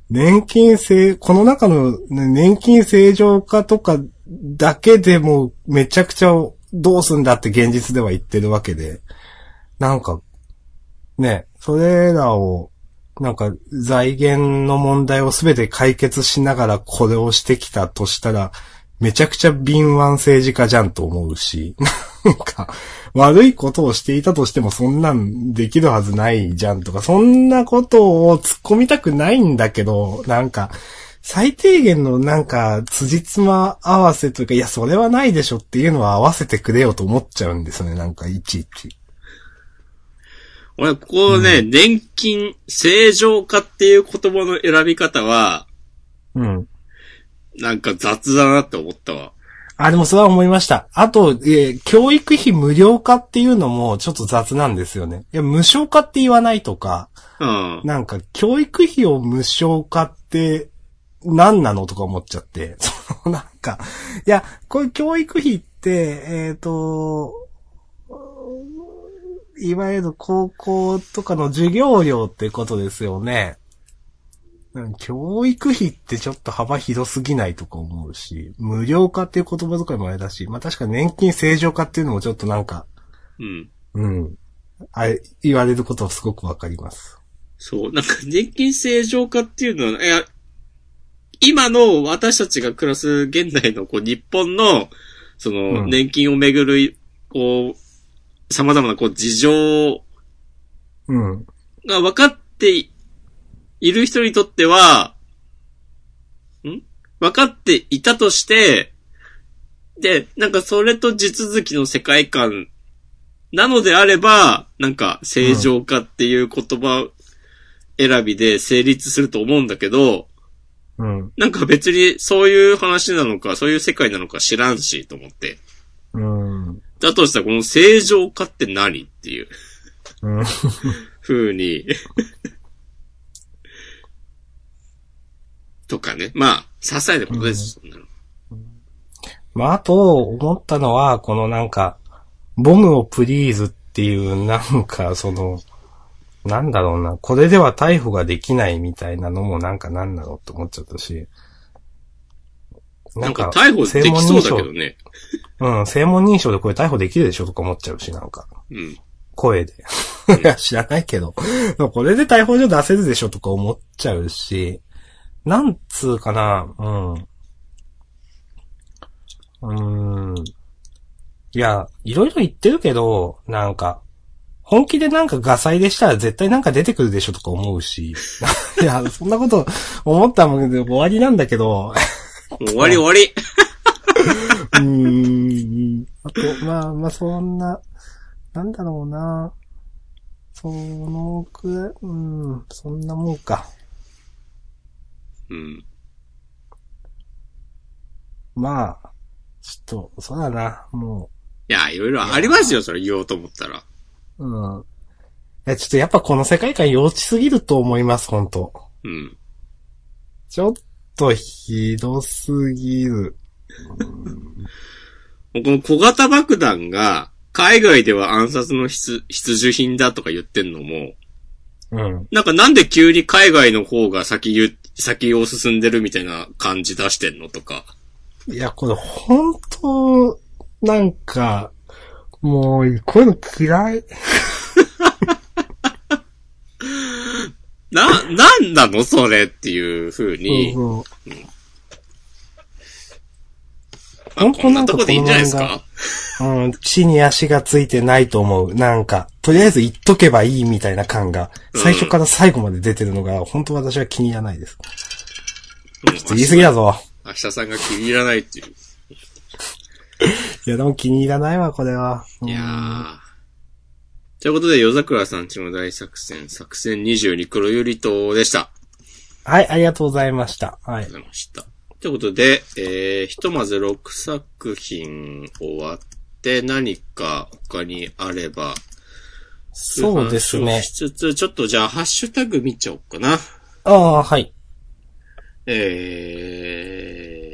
Speaker 2: 年金正、この中の、年金正常化とかだけでもめちゃくちゃどうすんだって現実では言ってるわけで。なんか、ね、それらを、なんか財源の問題をすべて解決しながらこれをしてきたとしたら、めちゃくちゃ敏腕政治家じゃんと思うし、[laughs] なんか、悪いことをしていたとしてもそんなんできるはずないじゃんとか、そんなことを突っ込みたくないんだけど、なんか、最低限のなんか、辻褄合わせというか、いや、それはないでしょっていうのは合わせてくれよと思っちゃうんですよね、なんか、いちいち。
Speaker 1: 俺、ここね、年金正常化っていう言葉の選び方は、
Speaker 2: うん。
Speaker 1: なんか雑だなって思ったわ。
Speaker 2: あ、でもそれは思いました。あと、えー教育費無料化っていうのもちょっと雑なんですよね。いや、無償化って言わないとか、
Speaker 1: うん。
Speaker 2: なんか、教育費を無償化って、何なのとか思っちゃって。[laughs] その、なんか、いや、これ教育費って、えっ、と、いわゆる高校とかの授業料ってことですよね。うん教育費ってちょっと幅広すぎないとか思うし、無料化っていう言葉遣いもあれだし、まあ確か年金正常化っていうのもちょっとなんか、
Speaker 1: うん。
Speaker 2: うん。あれ、言われることはすごくわかります。
Speaker 1: そう。なんか、年金正常化っていうのは、いや、今の私たちが暮らす現代のこう日本の、その、
Speaker 2: うん
Speaker 1: 年金をめぐる、こう、様々なこう事情
Speaker 2: うん。
Speaker 1: が分かっている人にとっては、ん？分かっていたとして、で、なんかそれと地続きの世界観なのであれば、なんか正常化っていう言葉選びで成立すると思うんだけど、
Speaker 2: うん。
Speaker 1: なんか別にそういう話なのか、そういう世界なのか知らんし、と思って。
Speaker 2: うん。
Speaker 1: だとしたらこの正常化って何っていう
Speaker 2: うん。
Speaker 1: 風にとかね。まあ、些細なことです。そんなの
Speaker 2: まあ、あと、思ったのは、このなんか、ボムをプリーズっていう、なんか、その、なんだろうな、これでは逮捕ができないみたいなのもなんかなんだろうって思っちゃったし。
Speaker 1: なんか逮捕できそうだけどね。[laughs]
Speaker 2: うん、正門認証でこれ逮捕できるでしょとか思っちゃうし、なんか。
Speaker 1: うん。
Speaker 2: 声で。いや、[laughs] 知らないけど。これで逮捕状出せるでしょとか思っちゃうし、なんつうかな、うん。うーん。いや、いろいろ言ってるけど、なんか、本気でなんかガサ入れしたら絶対なんか出てくるでしょとか思うし。[laughs] いや、そんなこと思ったもんで終わりなんだけど、
Speaker 1: 終わり終わり。
Speaker 2: うーん。あと、まあまあそんな、なんだろうな。そのくうん、そんなもんか。
Speaker 1: うん。
Speaker 2: まあ、ちょっと、そうだな、も
Speaker 1: いや、いろいろありますよ、それ言おうと思ったら。
Speaker 2: う。うん。いや、ちょっとやっぱこの世界観幼稚すぎると思います、本当
Speaker 1: うん。
Speaker 2: ちょっとひどすぎる。
Speaker 1: この小型爆弾が、海外では暗殺の必必需品だとか言ってんのも、
Speaker 2: うん。
Speaker 1: なんかなんで急に海外の方が先言う、先を進んでるみたいな感じ出してんのとか。
Speaker 2: いや、これ本当なんか、もう、こういうの嫌い。[laughs]
Speaker 1: な、なんなのそれっていう風に。
Speaker 2: そう
Speaker 1: まあ
Speaker 2: 本当なんか
Speaker 1: こんなとこでいいんじゃないですか？
Speaker 2: そううん、地に足がついてないと思う。なんか、とりあえず言っとけばいいみたいな感が、最初から最後まで出てるのが、本当私は気に入らないです。
Speaker 1: うん
Speaker 2: 言い過ぎだぞ。
Speaker 1: 明日さんが気に入らないっていう。[laughs]
Speaker 2: いや、でも気に入らないわ、これは。うん
Speaker 1: いやー。ということで、夜桜さんちの大作戦、作戦22黒ゆりとでした。
Speaker 2: はい、ありがとうございました。はい
Speaker 1: ありがとう。ございました。ということで、えー、ひとまず6作品終わって何か他にあれば、
Speaker 2: そうですね
Speaker 1: し。つつ、ちょっとじゃあ、ハッシュタグ見ちゃおうかな。
Speaker 2: ああ、はい。
Speaker 1: え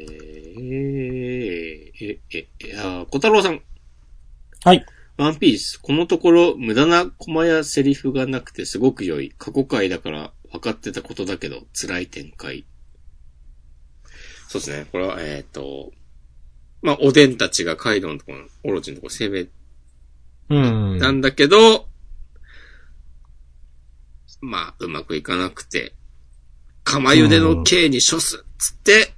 Speaker 1: ー、えー、え、え、あー、小太郎さん。
Speaker 2: はい。
Speaker 1: ワンピース。このところ、無駄なコマやセリフがなくてすごく良い。過去回だから分かってたことだけど、辛い展開。そうですね。これは、えっ、と、まあ、おでんたちがカイドウのところ、オロチのところ攻め
Speaker 2: うん。
Speaker 1: たんだけど、まあ、うまくいかなくて、釜茹での刑に処すつって、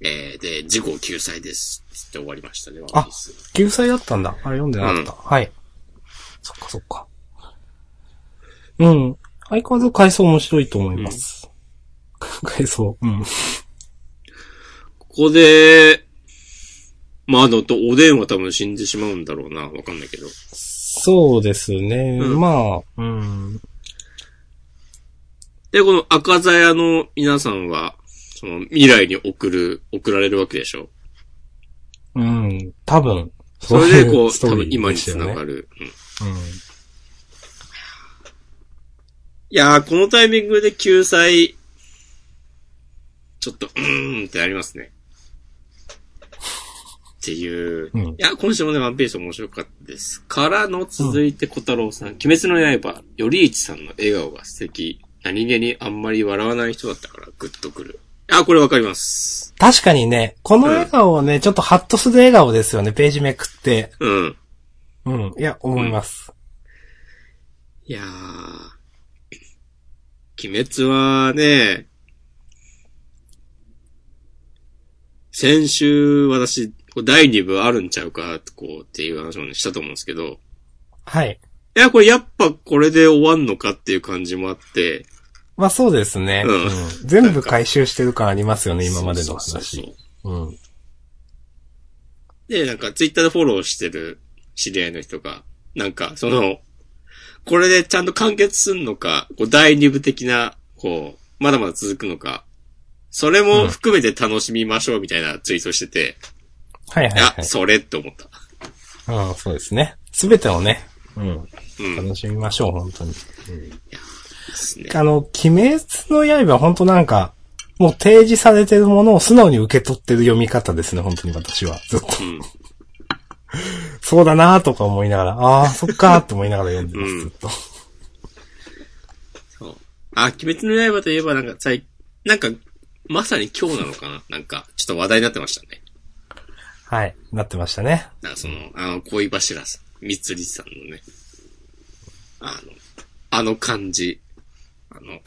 Speaker 1: えー、で、事故救済です。つって終わりましたね、ワンピース。
Speaker 2: 救済だったんだ。あれ読んでなかった。はい。そっかそっか。うん。相変わらず回想面白いと思います。[laughs] 回想。うん。
Speaker 1: ここで、まあ、あの、と、おでんは多分死んでしまうんだろうな。わかんないけど。
Speaker 2: そうですね。
Speaker 1: うん
Speaker 2: まあ、うん。
Speaker 1: で、この赤座屋の皆さんは、その未来に送る、送られるわけでしょ？
Speaker 2: うん。多分。
Speaker 1: それでこう、
Speaker 2: ストーリー
Speaker 1: 多分今に繋がる。うん
Speaker 2: うん。
Speaker 1: いやー、このタイミングで救済、ちょっと、うーんってなりますね。っていう。
Speaker 2: うん
Speaker 1: いや、今週もね、ワンピース面白かったです。からの続いて小太郎さん。鬼滅の刃、よりいちさんの笑顔が素敵。何気にあんまり笑わない人だったからグッとくる。あ、これわかります。
Speaker 2: 確かにね、この笑顔ね、ちょっとハッとする笑顔ですよね、ページめくって。
Speaker 1: うん。
Speaker 2: うん。いや、思います。
Speaker 1: いやー。鬼滅はね、先週私、第2部あるんちゃうか、こうっていう話をね、したと思うんですけど、
Speaker 2: はい。
Speaker 1: いや、これやっぱこれで終わんのかっていう感じもあって、
Speaker 2: まあそうですね。
Speaker 1: うん
Speaker 2: うん全部回収してる感ありますよね、[laughs] 今までの
Speaker 1: そうそうそう
Speaker 2: 話。
Speaker 1: そう
Speaker 2: うん。
Speaker 1: で、なんかツイッターでフォローしてる知り合いの人が、なんかその、これでちゃんと完結すんのか、こう第2部的な、こう、まだまだ続くのか、それも含めて楽しみましょうみたいなツイートしてて、
Speaker 2: はいはい
Speaker 1: いや、
Speaker 2: はい。
Speaker 1: それって思った。
Speaker 2: うん、そうですね。すべてをね、うん。
Speaker 1: うん。
Speaker 2: 楽しみましょう、本当に。
Speaker 1: ですね。
Speaker 2: あの、鬼滅の刃は本当なんか、もう提示されてるものを素直に受け取ってる読み方ですね、本当に私は。ずっと。
Speaker 1: うん。
Speaker 2: そうだなとか思いながら、ああ、そっかーって思いながら読んでます、
Speaker 1: うん
Speaker 2: ずっと。
Speaker 1: そう。あ、鬼滅の刃といえばなんか、最、なんか、まさに今日なのかななんか、ちょっと話題になってましたね。
Speaker 2: はい、なってましたね。
Speaker 1: なんかその、あの、恋柱さん、みつりさんのね、あの、あの感じ、あの、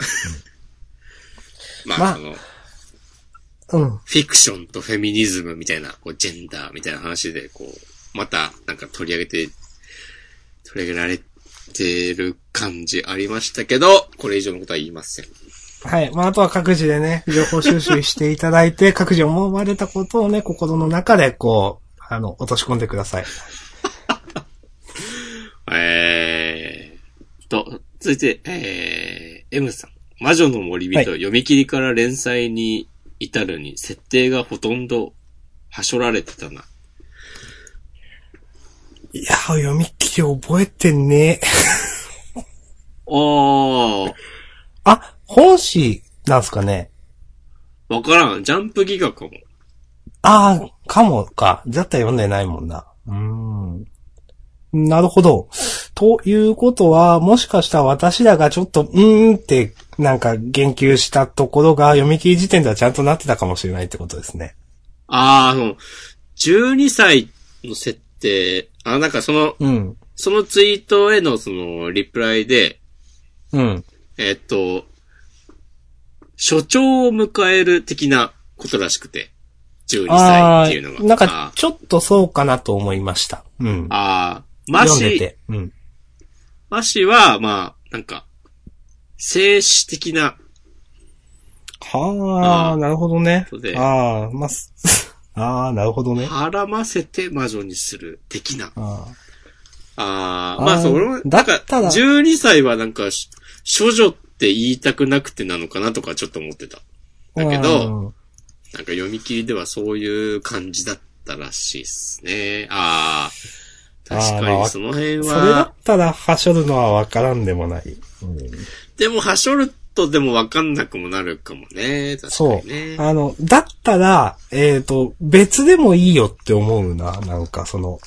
Speaker 1: まあ、
Speaker 2: まあ
Speaker 1: その、
Speaker 2: うん。
Speaker 1: フィクションとフェミニズムみたいな、こう、ジェンダーみたいな話で、こう、また、なんか取り上げて、取り上げられてる感じありましたけど、これ以上のことは言いません。
Speaker 2: はい。まあ、あとは各自でね、情報収集していただいて、[laughs] 各自思われたことをね、心の中で、こう、あの、落とし込んでください。[laughs]
Speaker 1: えーと、続いて、えー、M さん。魔女の森人、読み切りから連載に至るに、設定がほとんど、はしょられてたな。
Speaker 2: いや、読み切り覚えてねえ。
Speaker 1: あー、
Speaker 2: あ、本誌なんすかね？
Speaker 1: わからん。ジャンプギガかも。
Speaker 2: ああ、かもか。だったら読んでないもんな。うーん。なるほど。ということは、もしかしたら私らがちょっと、うーんって、なんか言及したところが読み切り時点ではちゃんとなってたかもしれないってことですね。
Speaker 1: あー、その、12歳の設定、あ、なんかその、
Speaker 2: うん。
Speaker 1: そのツイートへのその、リプライで、
Speaker 2: うん。
Speaker 1: えっと、所長を迎える的なことらしくて。12歳
Speaker 2: あ
Speaker 1: っていうのが。
Speaker 2: あ、なんか
Speaker 1: あ、
Speaker 2: ちょっとそうかなと思いました。うん。
Speaker 1: あー、マシ。
Speaker 2: うん。
Speaker 1: マシは、まあ、なんか、静止的な、
Speaker 2: はあ、なるほどねああ、まあ、すああ、なるほどね。
Speaker 1: 絡 [laughs] ませて魔女にする的な。
Speaker 2: あ
Speaker 1: あまあ、それも、
Speaker 2: だったら
Speaker 1: 12歳はなんか、し処女って言いたくなくてなのかなとかちょっと思ってた。
Speaker 2: あ
Speaker 1: だけど、
Speaker 2: うん
Speaker 1: なんか読み切りではそういう感じだったらしいっすね。ああ。確かにその辺
Speaker 2: それだ
Speaker 1: は
Speaker 2: っ、たら、はしょるのはわからんでもない。うん
Speaker 1: でもはしょるとでもわかんなくもなるかもね。確か
Speaker 2: そう
Speaker 1: にね。。
Speaker 2: あの、だったら、えっ、と、別でもいいよって思うな。なんかその、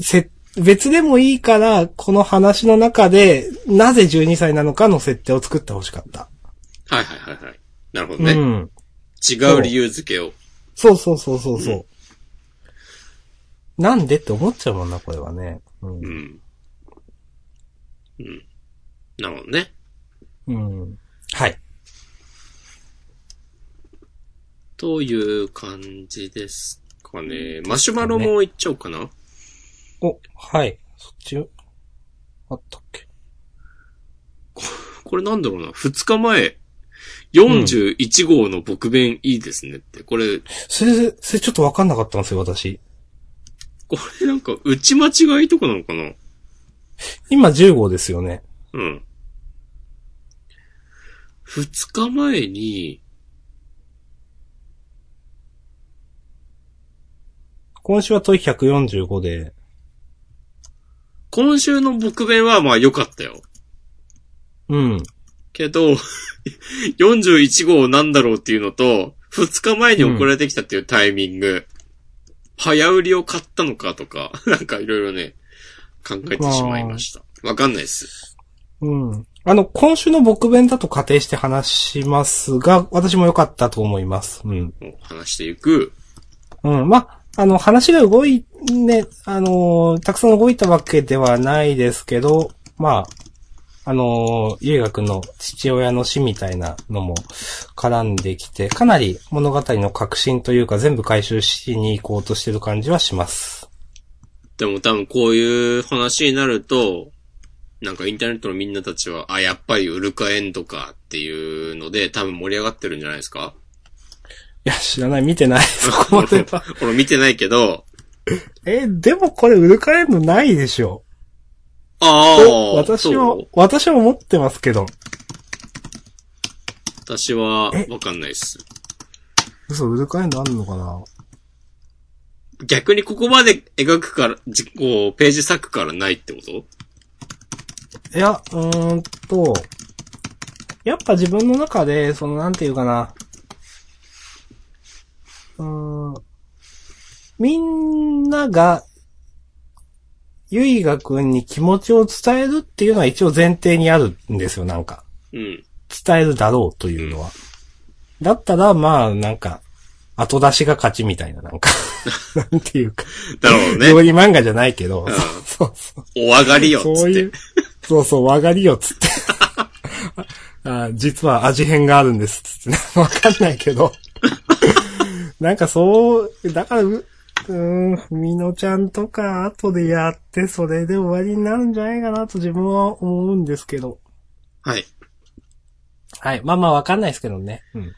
Speaker 2: せ、別でもいいから、この話の中で、なぜ12歳なのかの設定を作ってほしかった。
Speaker 1: はいはいはいはい。なるほどね。
Speaker 2: うん。
Speaker 1: 違う理由付けを。
Speaker 2: そうそうそうそうそう。なんでって思っちゃうもんな、これはね。うん
Speaker 1: うん。うん。なるほどね。
Speaker 2: うん。はい。
Speaker 1: という感じですかね。マシュマロもいっちゃおうかな。
Speaker 2: お、はい。そっち、あったっけ？
Speaker 1: これなんだろうな。二日前、41号の僕弁いいですねって。これ、
Speaker 2: それ、それちょっとわかんなかったんですよ、私。
Speaker 1: これなんか、打ち間違いとかなのかな？
Speaker 2: 今10号ですよね。
Speaker 1: うん。二日前に、
Speaker 2: 今週は問い145で、
Speaker 1: 今週の僕弁はまあ良かったよ。
Speaker 2: うん。
Speaker 1: けど、41号なんだろうっていうのと、二日前に送られてきたっていうタイミング、早売りを買ったのかとか、[laughs] なんかいろいろね、考えてしまいました。わかんないです。
Speaker 2: うん。あの、今週の僕弁だと仮定して話しますが、私も良かったと思います。うん。
Speaker 1: 話していく。
Speaker 2: うん。まあ、あの、話が動い、ね、あのーたくさん動いたわけではないですけど、まあ、あのーゆいがくんの父親の死みたいなのも絡んできて、かなり物語の革新というか全部回収しに行こうとしてる感じはします。
Speaker 1: でも多分こういう話になると、なんかインターネットのみんなたちは、あ、やっぱりウルカエンドかっていうので、多分盛り上がってるんじゃないですか？
Speaker 2: いや、知らない、見てない。そ [laughs] こまでは。
Speaker 1: 俺見てないけど、[laughs]
Speaker 2: え、でもこれウルカエンドないでしょ。
Speaker 1: ああ、
Speaker 2: 私は私は思ってますけど。
Speaker 1: 私は
Speaker 2: え？
Speaker 1: わかんないっす。
Speaker 2: 嘘、ウルカエンドあんのかな？
Speaker 1: 逆にここまで描くから、じこう、ページ割くからないってこと？
Speaker 2: いや、うーんと、やっぱ自分の中で、その、なんていうかな。うーん、みんながゆいがくんに気持ちを伝えるっていうのは一応前提にあるんですよ、なんか。
Speaker 1: うん。
Speaker 2: 伝えるだろうというのは。だったら、まあ、なんか、後出しが勝ちみたいな、なんか、[laughs] なんていうか、
Speaker 1: なるほどね。
Speaker 2: 料理漫画じゃないけど、
Speaker 1: ん
Speaker 2: そうそう。
Speaker 1: お上がりよ、つって。
Speaker 2: そういう、そうそう、わがりよ、つって。[laughs] あ実は味変があるんです、つってね。[laughs] わかんないけど。なんかそう、だから、うん、みのちゃんとか後でやって、それで終わりになるんじゃないかなと自分は思うんですけど。
Speaker 1: はい。
Speaker 2: はい。まあまあわかんないですけどね。うん。はい。
Speaker 1: わ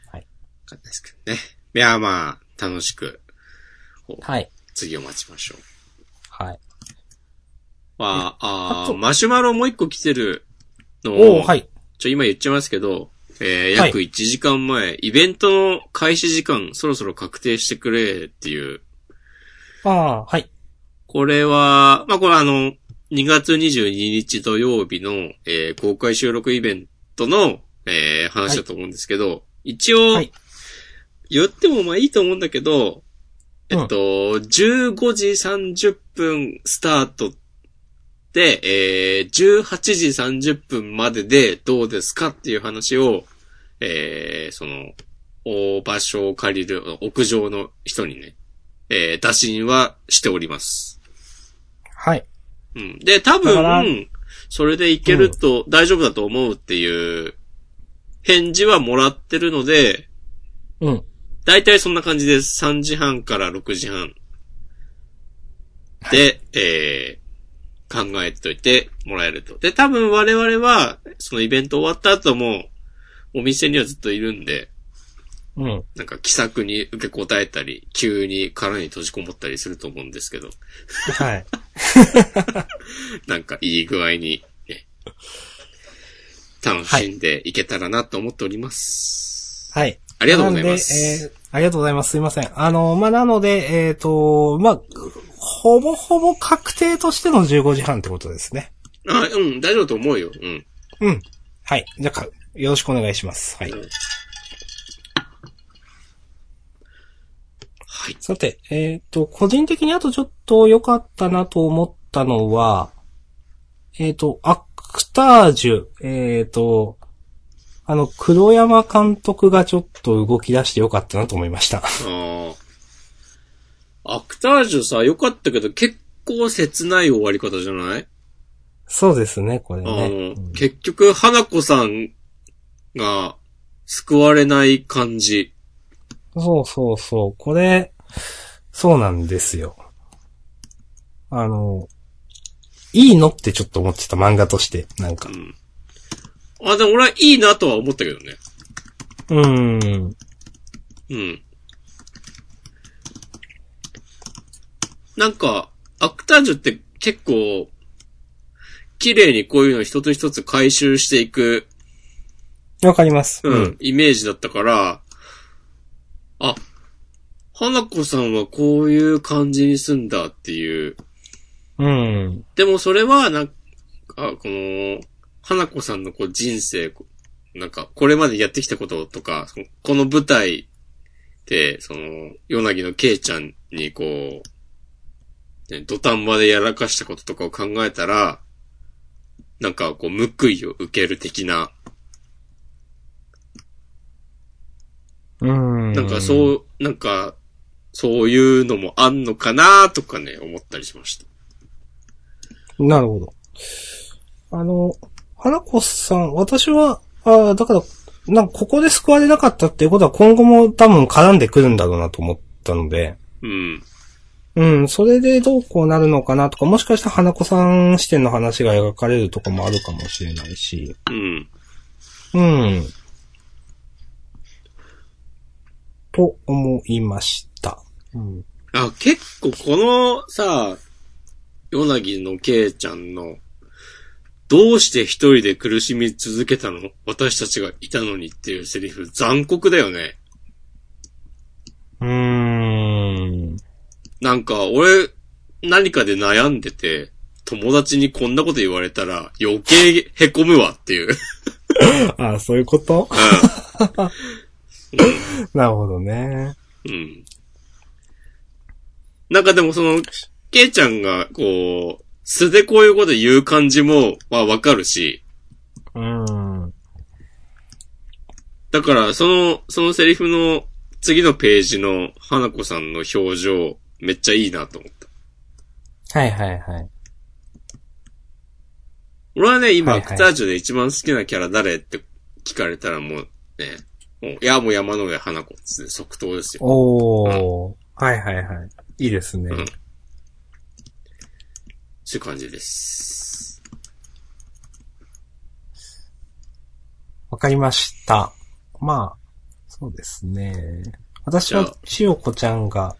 Speaker 1: かんないですけどね。いや、まあ、楽しく、
Speaker 2: はい。
Speaker 1: 次を待ちましょう。
Speaker 2: はい。
Speaker 1: まあ、あマシュマロもう一個来てるの
Speaker 2: お
Speaker 1: を、
Speaker 2: ーはい。
Speaker 1: ちょ、今言っちゃいますけど、えー、
Speaker 2: はい
Speaker 1: 約1時間前、イベントの開始時間、そろそろ確定してくれっていう。
Speaker 2: ああ、はい。
Speaker 1: これは、まあ、これあの、2月22日土曜日の、えー公開収録イベントの、えー話だと思うんですけど、一応、
Speaker 2: はい。
Speaker 1: 言ってもまあいいと思うんだけど、え
Speaker 2: うん。
Speaker 1: っと、15時30分スタートで、えー、18時30分まででどうですかっていう話を、えー、その、お場所を借りる屋上の人にね、えー、打診はしております。
Speaker 2: はい。
Speaker 1: うん。で、多分、それでいけると、大丈夫だと思うっていう、返事はもらってるので、
Speaker 2: うん。
Speaker 1: だいたいそんな感じです。3時半から6時半。で、えー、考えておいてもらえると。で、多分我々は、そのイベント終わった後も、お店にはずっといるんで、
Speaker 2: うん。
Speaker 1: なんか気さくに受け答えたり、急に殻に閉じこもったりすると思うんですけど、
Speaker 2: はい。[laughs]
Speaker 1: なんかいい具合に、ね、楽しんでいけたらなと思っております。
Speaker 2: はい。
Speaker 1: ありがとうございます
Speaker 2: えーありがとうございます。すいません。あの、まあ、なので、えっ、と、まあ、ほぼほぼ確定としての15時半ってことですね。
Speaker 1: あ、うん、大丈夫と思うよ。うん。
Speaker 2: うん。はい。じゃあか、よろしくお願いします。はい。
Speaker 1: はい。
Speaker 2: さて、えっ、と、個人的にあとちょっと良かったなと思ったのは、えっ、と、アクタージュ、えっ、と、あの、黒山監督がちょっと動き出して良かったなと思いました。[laughs]
Speaker 1: アクタージュさ、良かったけど結構切ない終わり方じゃない？
Speaker 2: そうですね、これ
Speaker 1: あ
Speaker 2: ね。
Speaker 1: の、結局、花子さんが救われない感じ。
Speaker 2: そうそうそう。これ、そうなんですよ。あの、いいのってちょっと思ってた漫画として、なんか
Speaker 1: う。ん。あ、でも俺はいいなとは思ったけどね。
Speaker 2: うーん。
Speaker 1: うん。なんか、アクタージュって結構、綺麗にこういうの一つ一つ回収していく、
Speaker 2: わかります。
Speaker 1: うん、。イメージだったから、あ、花子さんはこういう感じにすんだっていう。
Speaker 2: うん。
Speaker 1: でもそれは、なんか、この、花子さんのこう人生、なんか、これまでやってきたこととか、この舞台で、その、ヨナギのケイちゃんにこう、ね、土壇場でやらかしたこととかを考えたら、なんかこう、報いを受ける的な、
Speaker 2: うん。
Speaker 1: なんかそう、なんか、そういうのもあんのかなとかね、思ったりしました。
Speaker 2: なるほど。あの、花子さん、私は、ああ、だから、なんかここで救われなかったっていうことは今後も多分絡んでくるんだろうなと思ったので、
Speaker 1: うん。
Speaker 2: うん、それでどうこうなるのかなとか、もしかしたら花子さん視点の話が描かれるとかもあるかもしれないし、
Speaker 1: うん。
Speaker 2: うん。と思いました。うん。
Speaker 1: あ、結構このさ、ヨナギのケイちゃんの、どうして一人で苦しみ続けたの？私たちがいたのにっていうセリフ残酷だよね。
Speaker 2: うーん。
Speaker 1: なんか俺、何かで悩んでて、友達にこんなこと言われたら余計凹むわっていう。[laughs]
Speaker 2: あそういうこと？
Speaker 1: う [laughs]
Speaker 2: なるほどね。
Speaker 1: ん。うん。なんかでもその、ケイちゃんがこう、素でこういうこと言う感じも、まあわかるし、
Speaker 2: うん。
Speaker 1: だから、その、そのセリフの次のページの花子さんの表情、めっちゃいいなと思った。
Speaker 2: はいはいはい。
Speaker 1: 俺はね、今、
Speaker 2: はいはい
Speaker 1: アクタージュで一番好きなキャラ誰って聞かれたらもうね、や、もう山の上花子っつって即答ですよ。
Speaker 2: おー。はいはいはい。いいですね。
Speaker 1: うんそういう感じです。
Speaker 2: わかりました。まあ、そうですね。私はしおこちゃんが、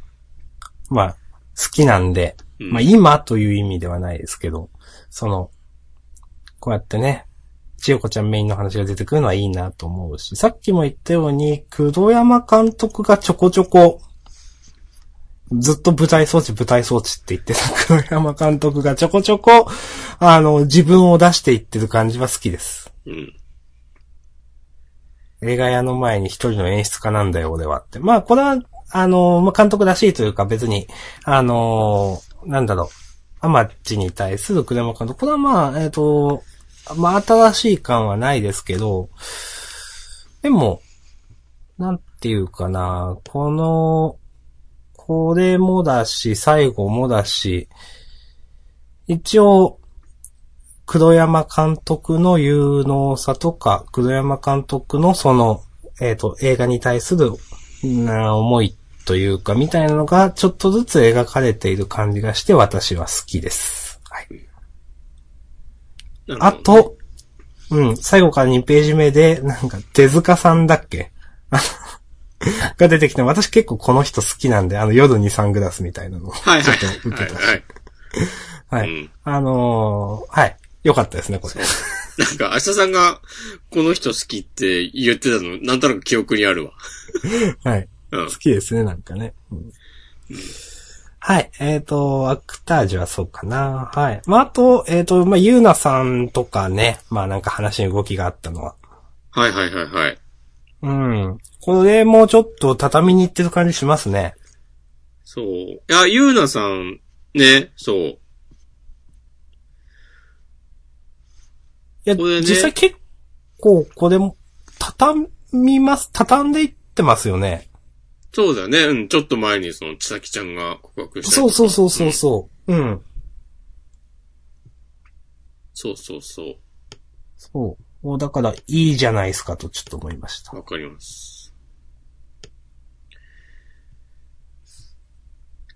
Speaker 2: まあ、好きなんで、
Speaker 1: うん
Speaker 2: まあ今という意味ではないですけど、その、こうやってね、千代子ちゃんメインの話が出てくるのはいいなと思うし、さっきも言ったように、黒山監督がちょこちょこ、ずっと舞台装置、舞台装置って言ってた [laughs] 黒山監督がちょこちょこ、あの、自分を出していってる感じは好きです。
Speaker 1: うん。
Speaker 2: 映画屋の前に一人の演出家なんだよ、俺はって。まあ、これは、あの、まあ、監督らしいというか別に、あの、なんだろう、アマッチに対する栗山監督。これはまあ、えっ、と、まあ、新しい感はないですけど、でも、なんていうかな、この、これもだし、最後もだし、一応、黒山監督の有能さとか、黒山監督のその、えっ、と、映画に対する、な思いというか、みたいなのが、ちょっとずつ描かれている感じがして、私は好きです。はい。あと、うん、最後から2ページ目で、なんか、手塚さんだっけ？[laughs] が出てきて、私結構この人好きなんで、あの、夜にサングラスみたいなのを、ちょっと受けた。
Speaker 1: はいはい。
Speaker 2: はい。
Speaker 1: うん
Speaker 2: あのーはい。よかったですね、これ。
Speaker 1: なんか、明日さんが、この人好きって言ってたの、なんとなく記憶にあるわ。[laughs]
Speaker 2: はい。
Speaker 1: うん
Speaker 2: 好。きですね、なんかね。うんはい。えっ、と、アクタージュはそうかな。はい。まあ、あと、えっ、と、まあ、ゆうなさんとかね。まあ、なんか話に動きがあったのは。
Speaker 1: はいはいはいはい。
Speaker 2: うん。これもちょっと畳に行ってる感じしますね。
Speaker 1: そう。いや、ゆうなさん、ね、そう。
Speaker 2: いや、
Speaker 1: ね
Speaker 2: 実際結構、これも、畳みます、畳んでいってますよね。
Speaker 1: そうだよね。うん、ちょっと前にその、ちさきちゃんが告白した
Speaker 2: そうそうそうそうそう。うん。
Speaker 1: そうそうそう。
Speaker 2: そう。もうだから、いいじゃないですかとちょっと思いました。
Speaker 1: わかります。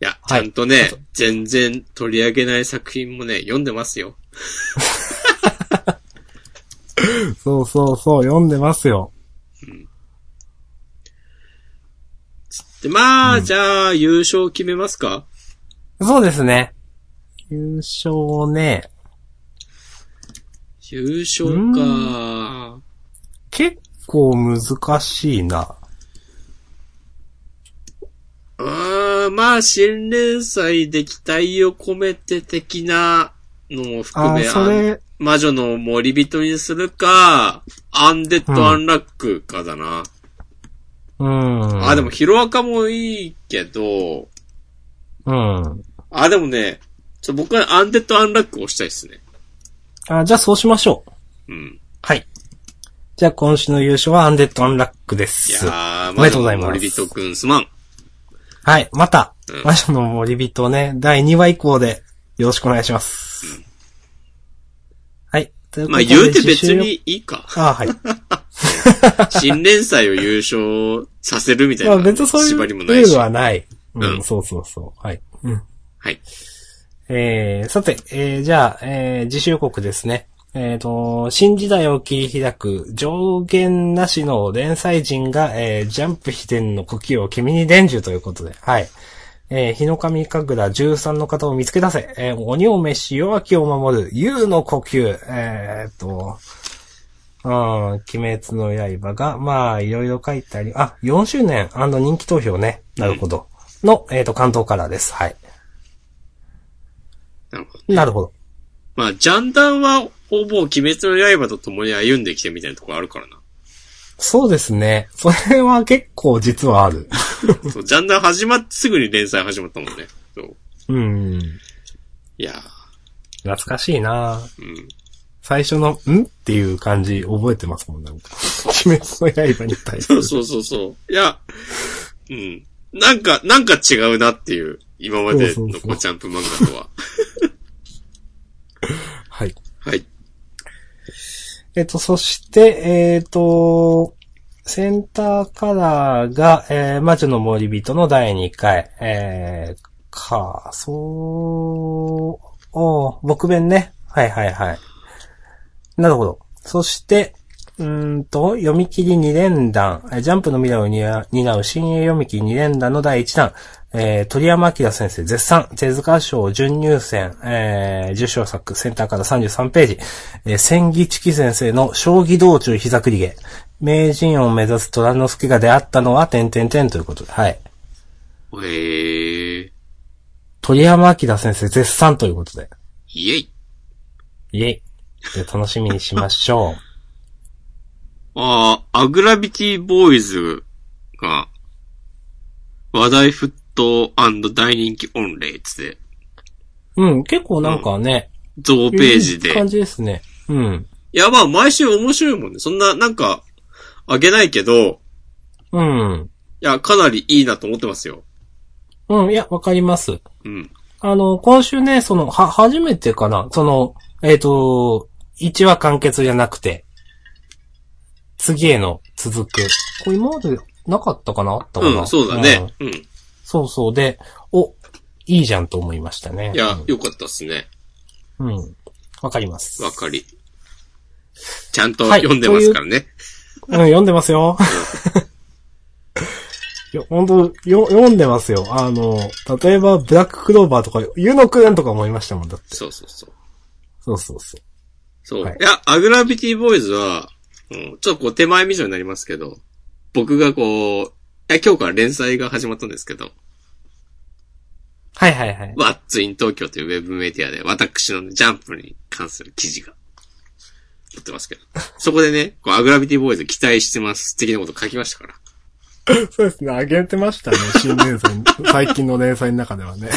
Speaker 1: いや、ち
Speaker 2: はい
Speaker 1: ゃんとね、全然取り上げない作品もね、読んでますよ。[laughs]
Speaker 2: そうそうそう、読んでますよ。
Speaker 1: で、まあ、じゃあ、優勝決めますか？
Speaker 2: そうですね。優勝ね、
Speaker 1: 優勝か。
Speaker 2: 結構難しいな。
Speaker 1: うーん、まあ、新連載で期待を込めて的なのも含
Speaker 2: あ、
Speaker 1: め、
Speaker 2: それ、
Speaker 1: 魔女の守人にするか、アンデッド・アンラックかだな。
Speaker 2: うん。
Speaker 1: あ、でも、ヒロアカもいいけど、
Speaker 2: うん。
Speaker 1: あ、でもね、ちょ僕はアンデッド・アンラックを押したいですね。
Speaker 2: あ、じゃあそうしましょう。
Speaker 1: うん。
Speaker 2: はい。じゃあ今週の優勝はアンデッドアンラックで
Speaker 1: い
Speaker 2: す。
Speaker 1: やー、
Speaker 2: おめでとうございます
Speaker 1: 守人くんすまん。
Speaker 2: はい。また
Speaker 1: うん、
Speaker 2: 魔女の森人ね、第2話以降でよろしくお願いします。はい。ということで
Speaker 1: まあ言うて別にいいか。
Speaker 2: あはい。[laughs] [laughs]
Speaker 1: 新連載を優勝させるみたい
Speaker 2: まあ
Speaker 1: な
Speaker 2: 別にそういう
Speaker 1: 縛りもないし
Speaker 2: ルール。はない。う
Speaker 1: うん
Speaker 2: ん、そうそうそう。はい。うん。
Speaker 1: はい。
Speaker 2: えー、さて、えー、じゃあ、えー、自習国ですね。えっ、と、新時代を切り開く上限なしの連載人が、えー、ジャンプ秘伝の呼吸を君に伝授ということで、はい。えー、日の神神楽13の方を見つけ出せ、えー、鬼を召し弱きを守る、竜の呼吸、えー、っと、うん、鬼滅の刃が、まあ、いろいろ書いてあり、あ、4周年人気投票ね。なるほど。の、えっ、と、関東からです。はい。
Speaker 1: なるほど。
Speaker 2: なるほど。
Speaker 1: まあ、ジャンダンはほぼ鬼滅の刃と共に歩んできてみたいなところあるからな。
Speaker 2: そうですね。それは結構実はある。[laughs]
Speaker 1: そう、ジャンダン始まってすぐに連載始まったもんね。そう。
Speaker 2: うん。
Speaker 1: いやー
Speaker 2: 懐かしいな
Speaker 1: うん。
Speaker 2: 最初の、ん？っていう感じ覚えてますもん、なんか。鬼滅の刃に対する。[laughs]
Speaker 1: そうそうそうそう。いや、うん。なんか、なんか違うなっていう、今までの
Speaker 2: そうそうそう
Speaker 1: コチャンプ漫画とは。[laughs]
Speaker 2: はい。
Speaker 1: はい。
Speaker 2: えっと、そして、えっと、センターカラーが、えー、魔女の森人の第2回、えー、か、そう、おー僕弁ね。はいはいはい。なるほど。そして、うーんと、読み切り2連弾、えージャンプの未来を担担う新鋭読み切り2連弾の第1弾、えー、鳥山明先生絶賛、手塚賞準入選、えー、受賞作、センターから33ページ、えー、千木チキ先生の将棋道中膝栗毛、名人を目指す虎之助が出会ったのは、点々点ということで、はい。
Speaker 1: へえー。
Speaker 2: 鳥山明先生絶賛ということで、
Speaker 1: イェイ。
Speaker 2: イェイ。で楽しみにしましょう。[laughs]
Speaker 1: ああ、アグラビティボーイズが、話題沸騰大人気御礼つって、
Speaker 2: うん、結構なんかね、
Speaker 1: 増ページで。
Speaker 2: いい感じですね。うん。
Speaker 1: いや、まあ、毎週面白いもんね。そんな、なんか、あげないけど、
Speaker 2: うん。
Speaker 1: いや、かなりいいなと思ってますよ。
Speaker 2: うん、いや、わかります。
Speaker 1: うん。
Speaker 2: あの、今週ね、その、は、初めてかなその、えっ、と、1話完結じゃなくて、次への続く。これ今までなかったかな？あったかな？
Speaker 1: うん、そうだね。うん。
Speaker 2: うんそうそう。で、お、いいじゃんと思いましたね。
Speaker 1: いや、よかったっすね。
Speaker 2: うん。うん。わかります。
Speaker 1: わかり。ちゃんと
Speaker 2: はい
Speaker 1: 読んでますからね。
Speaker 2: うん、読んでますよ。[laughs] いや、本当よ、読んでますよ。あの、例えば、ブラッククローバーとか、ユノクレンとか思いましたもん、だって。
Speaker 1: そうそうそう。
Speaker 2: そうそうそう。
Speaker 1: そう。
Speaker 2: はい
Speaker 1: い、や、アグラビティボーイズは、うん、ちょっとこう手前味噌になりますけど、僕がこう、いや、今日から連載が始まったんですけど、
Speaker 2: はいはいはい。
Speaker 1: ワッツイン東京というウェブメディアで、私の、ね、ジャンプに関する記事が、載ってますけど。そこでね、こう、アグラビティボーイズ期待してます。的なこと書きましたから。[laughs]
Speaker 2: そうですね、上げてましたね、新連載、最近の連載の中ではね。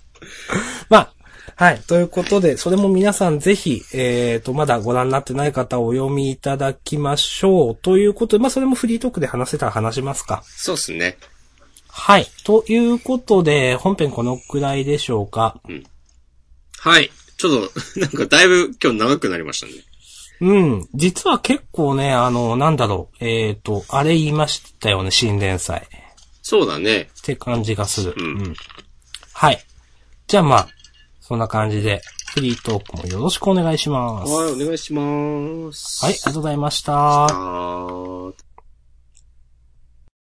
Speaker 2: [laughs] まあ、はい。ということで、それも皆さんぜひ、えっ、と、まだご覧になってない方お読みいただきましょう。ということで、まあ、それもフリートークで話せたら話しますか。
Speaker 1: そうっすね。
Speaker 2: はい。ということで、本編このくらいでしょうか。
Speaker 1: はい。ちょっと、なんかだいぶ今日長くなりましたね。
Speaker 2: うん。実は結構ね、あの、なんだろう。えっ、と、あれ言いましたよね、新連載。
Speaker 1: そうだね。
Speaker 2: って感じがする。
Speaker 1: うん
Speaker 2: はい。じゃあまあ、そんな感じで、フリートークもよろしくお願いします。
Speaker 1: はい、お願いします。
Speaker 2: はい、ありがとうございました。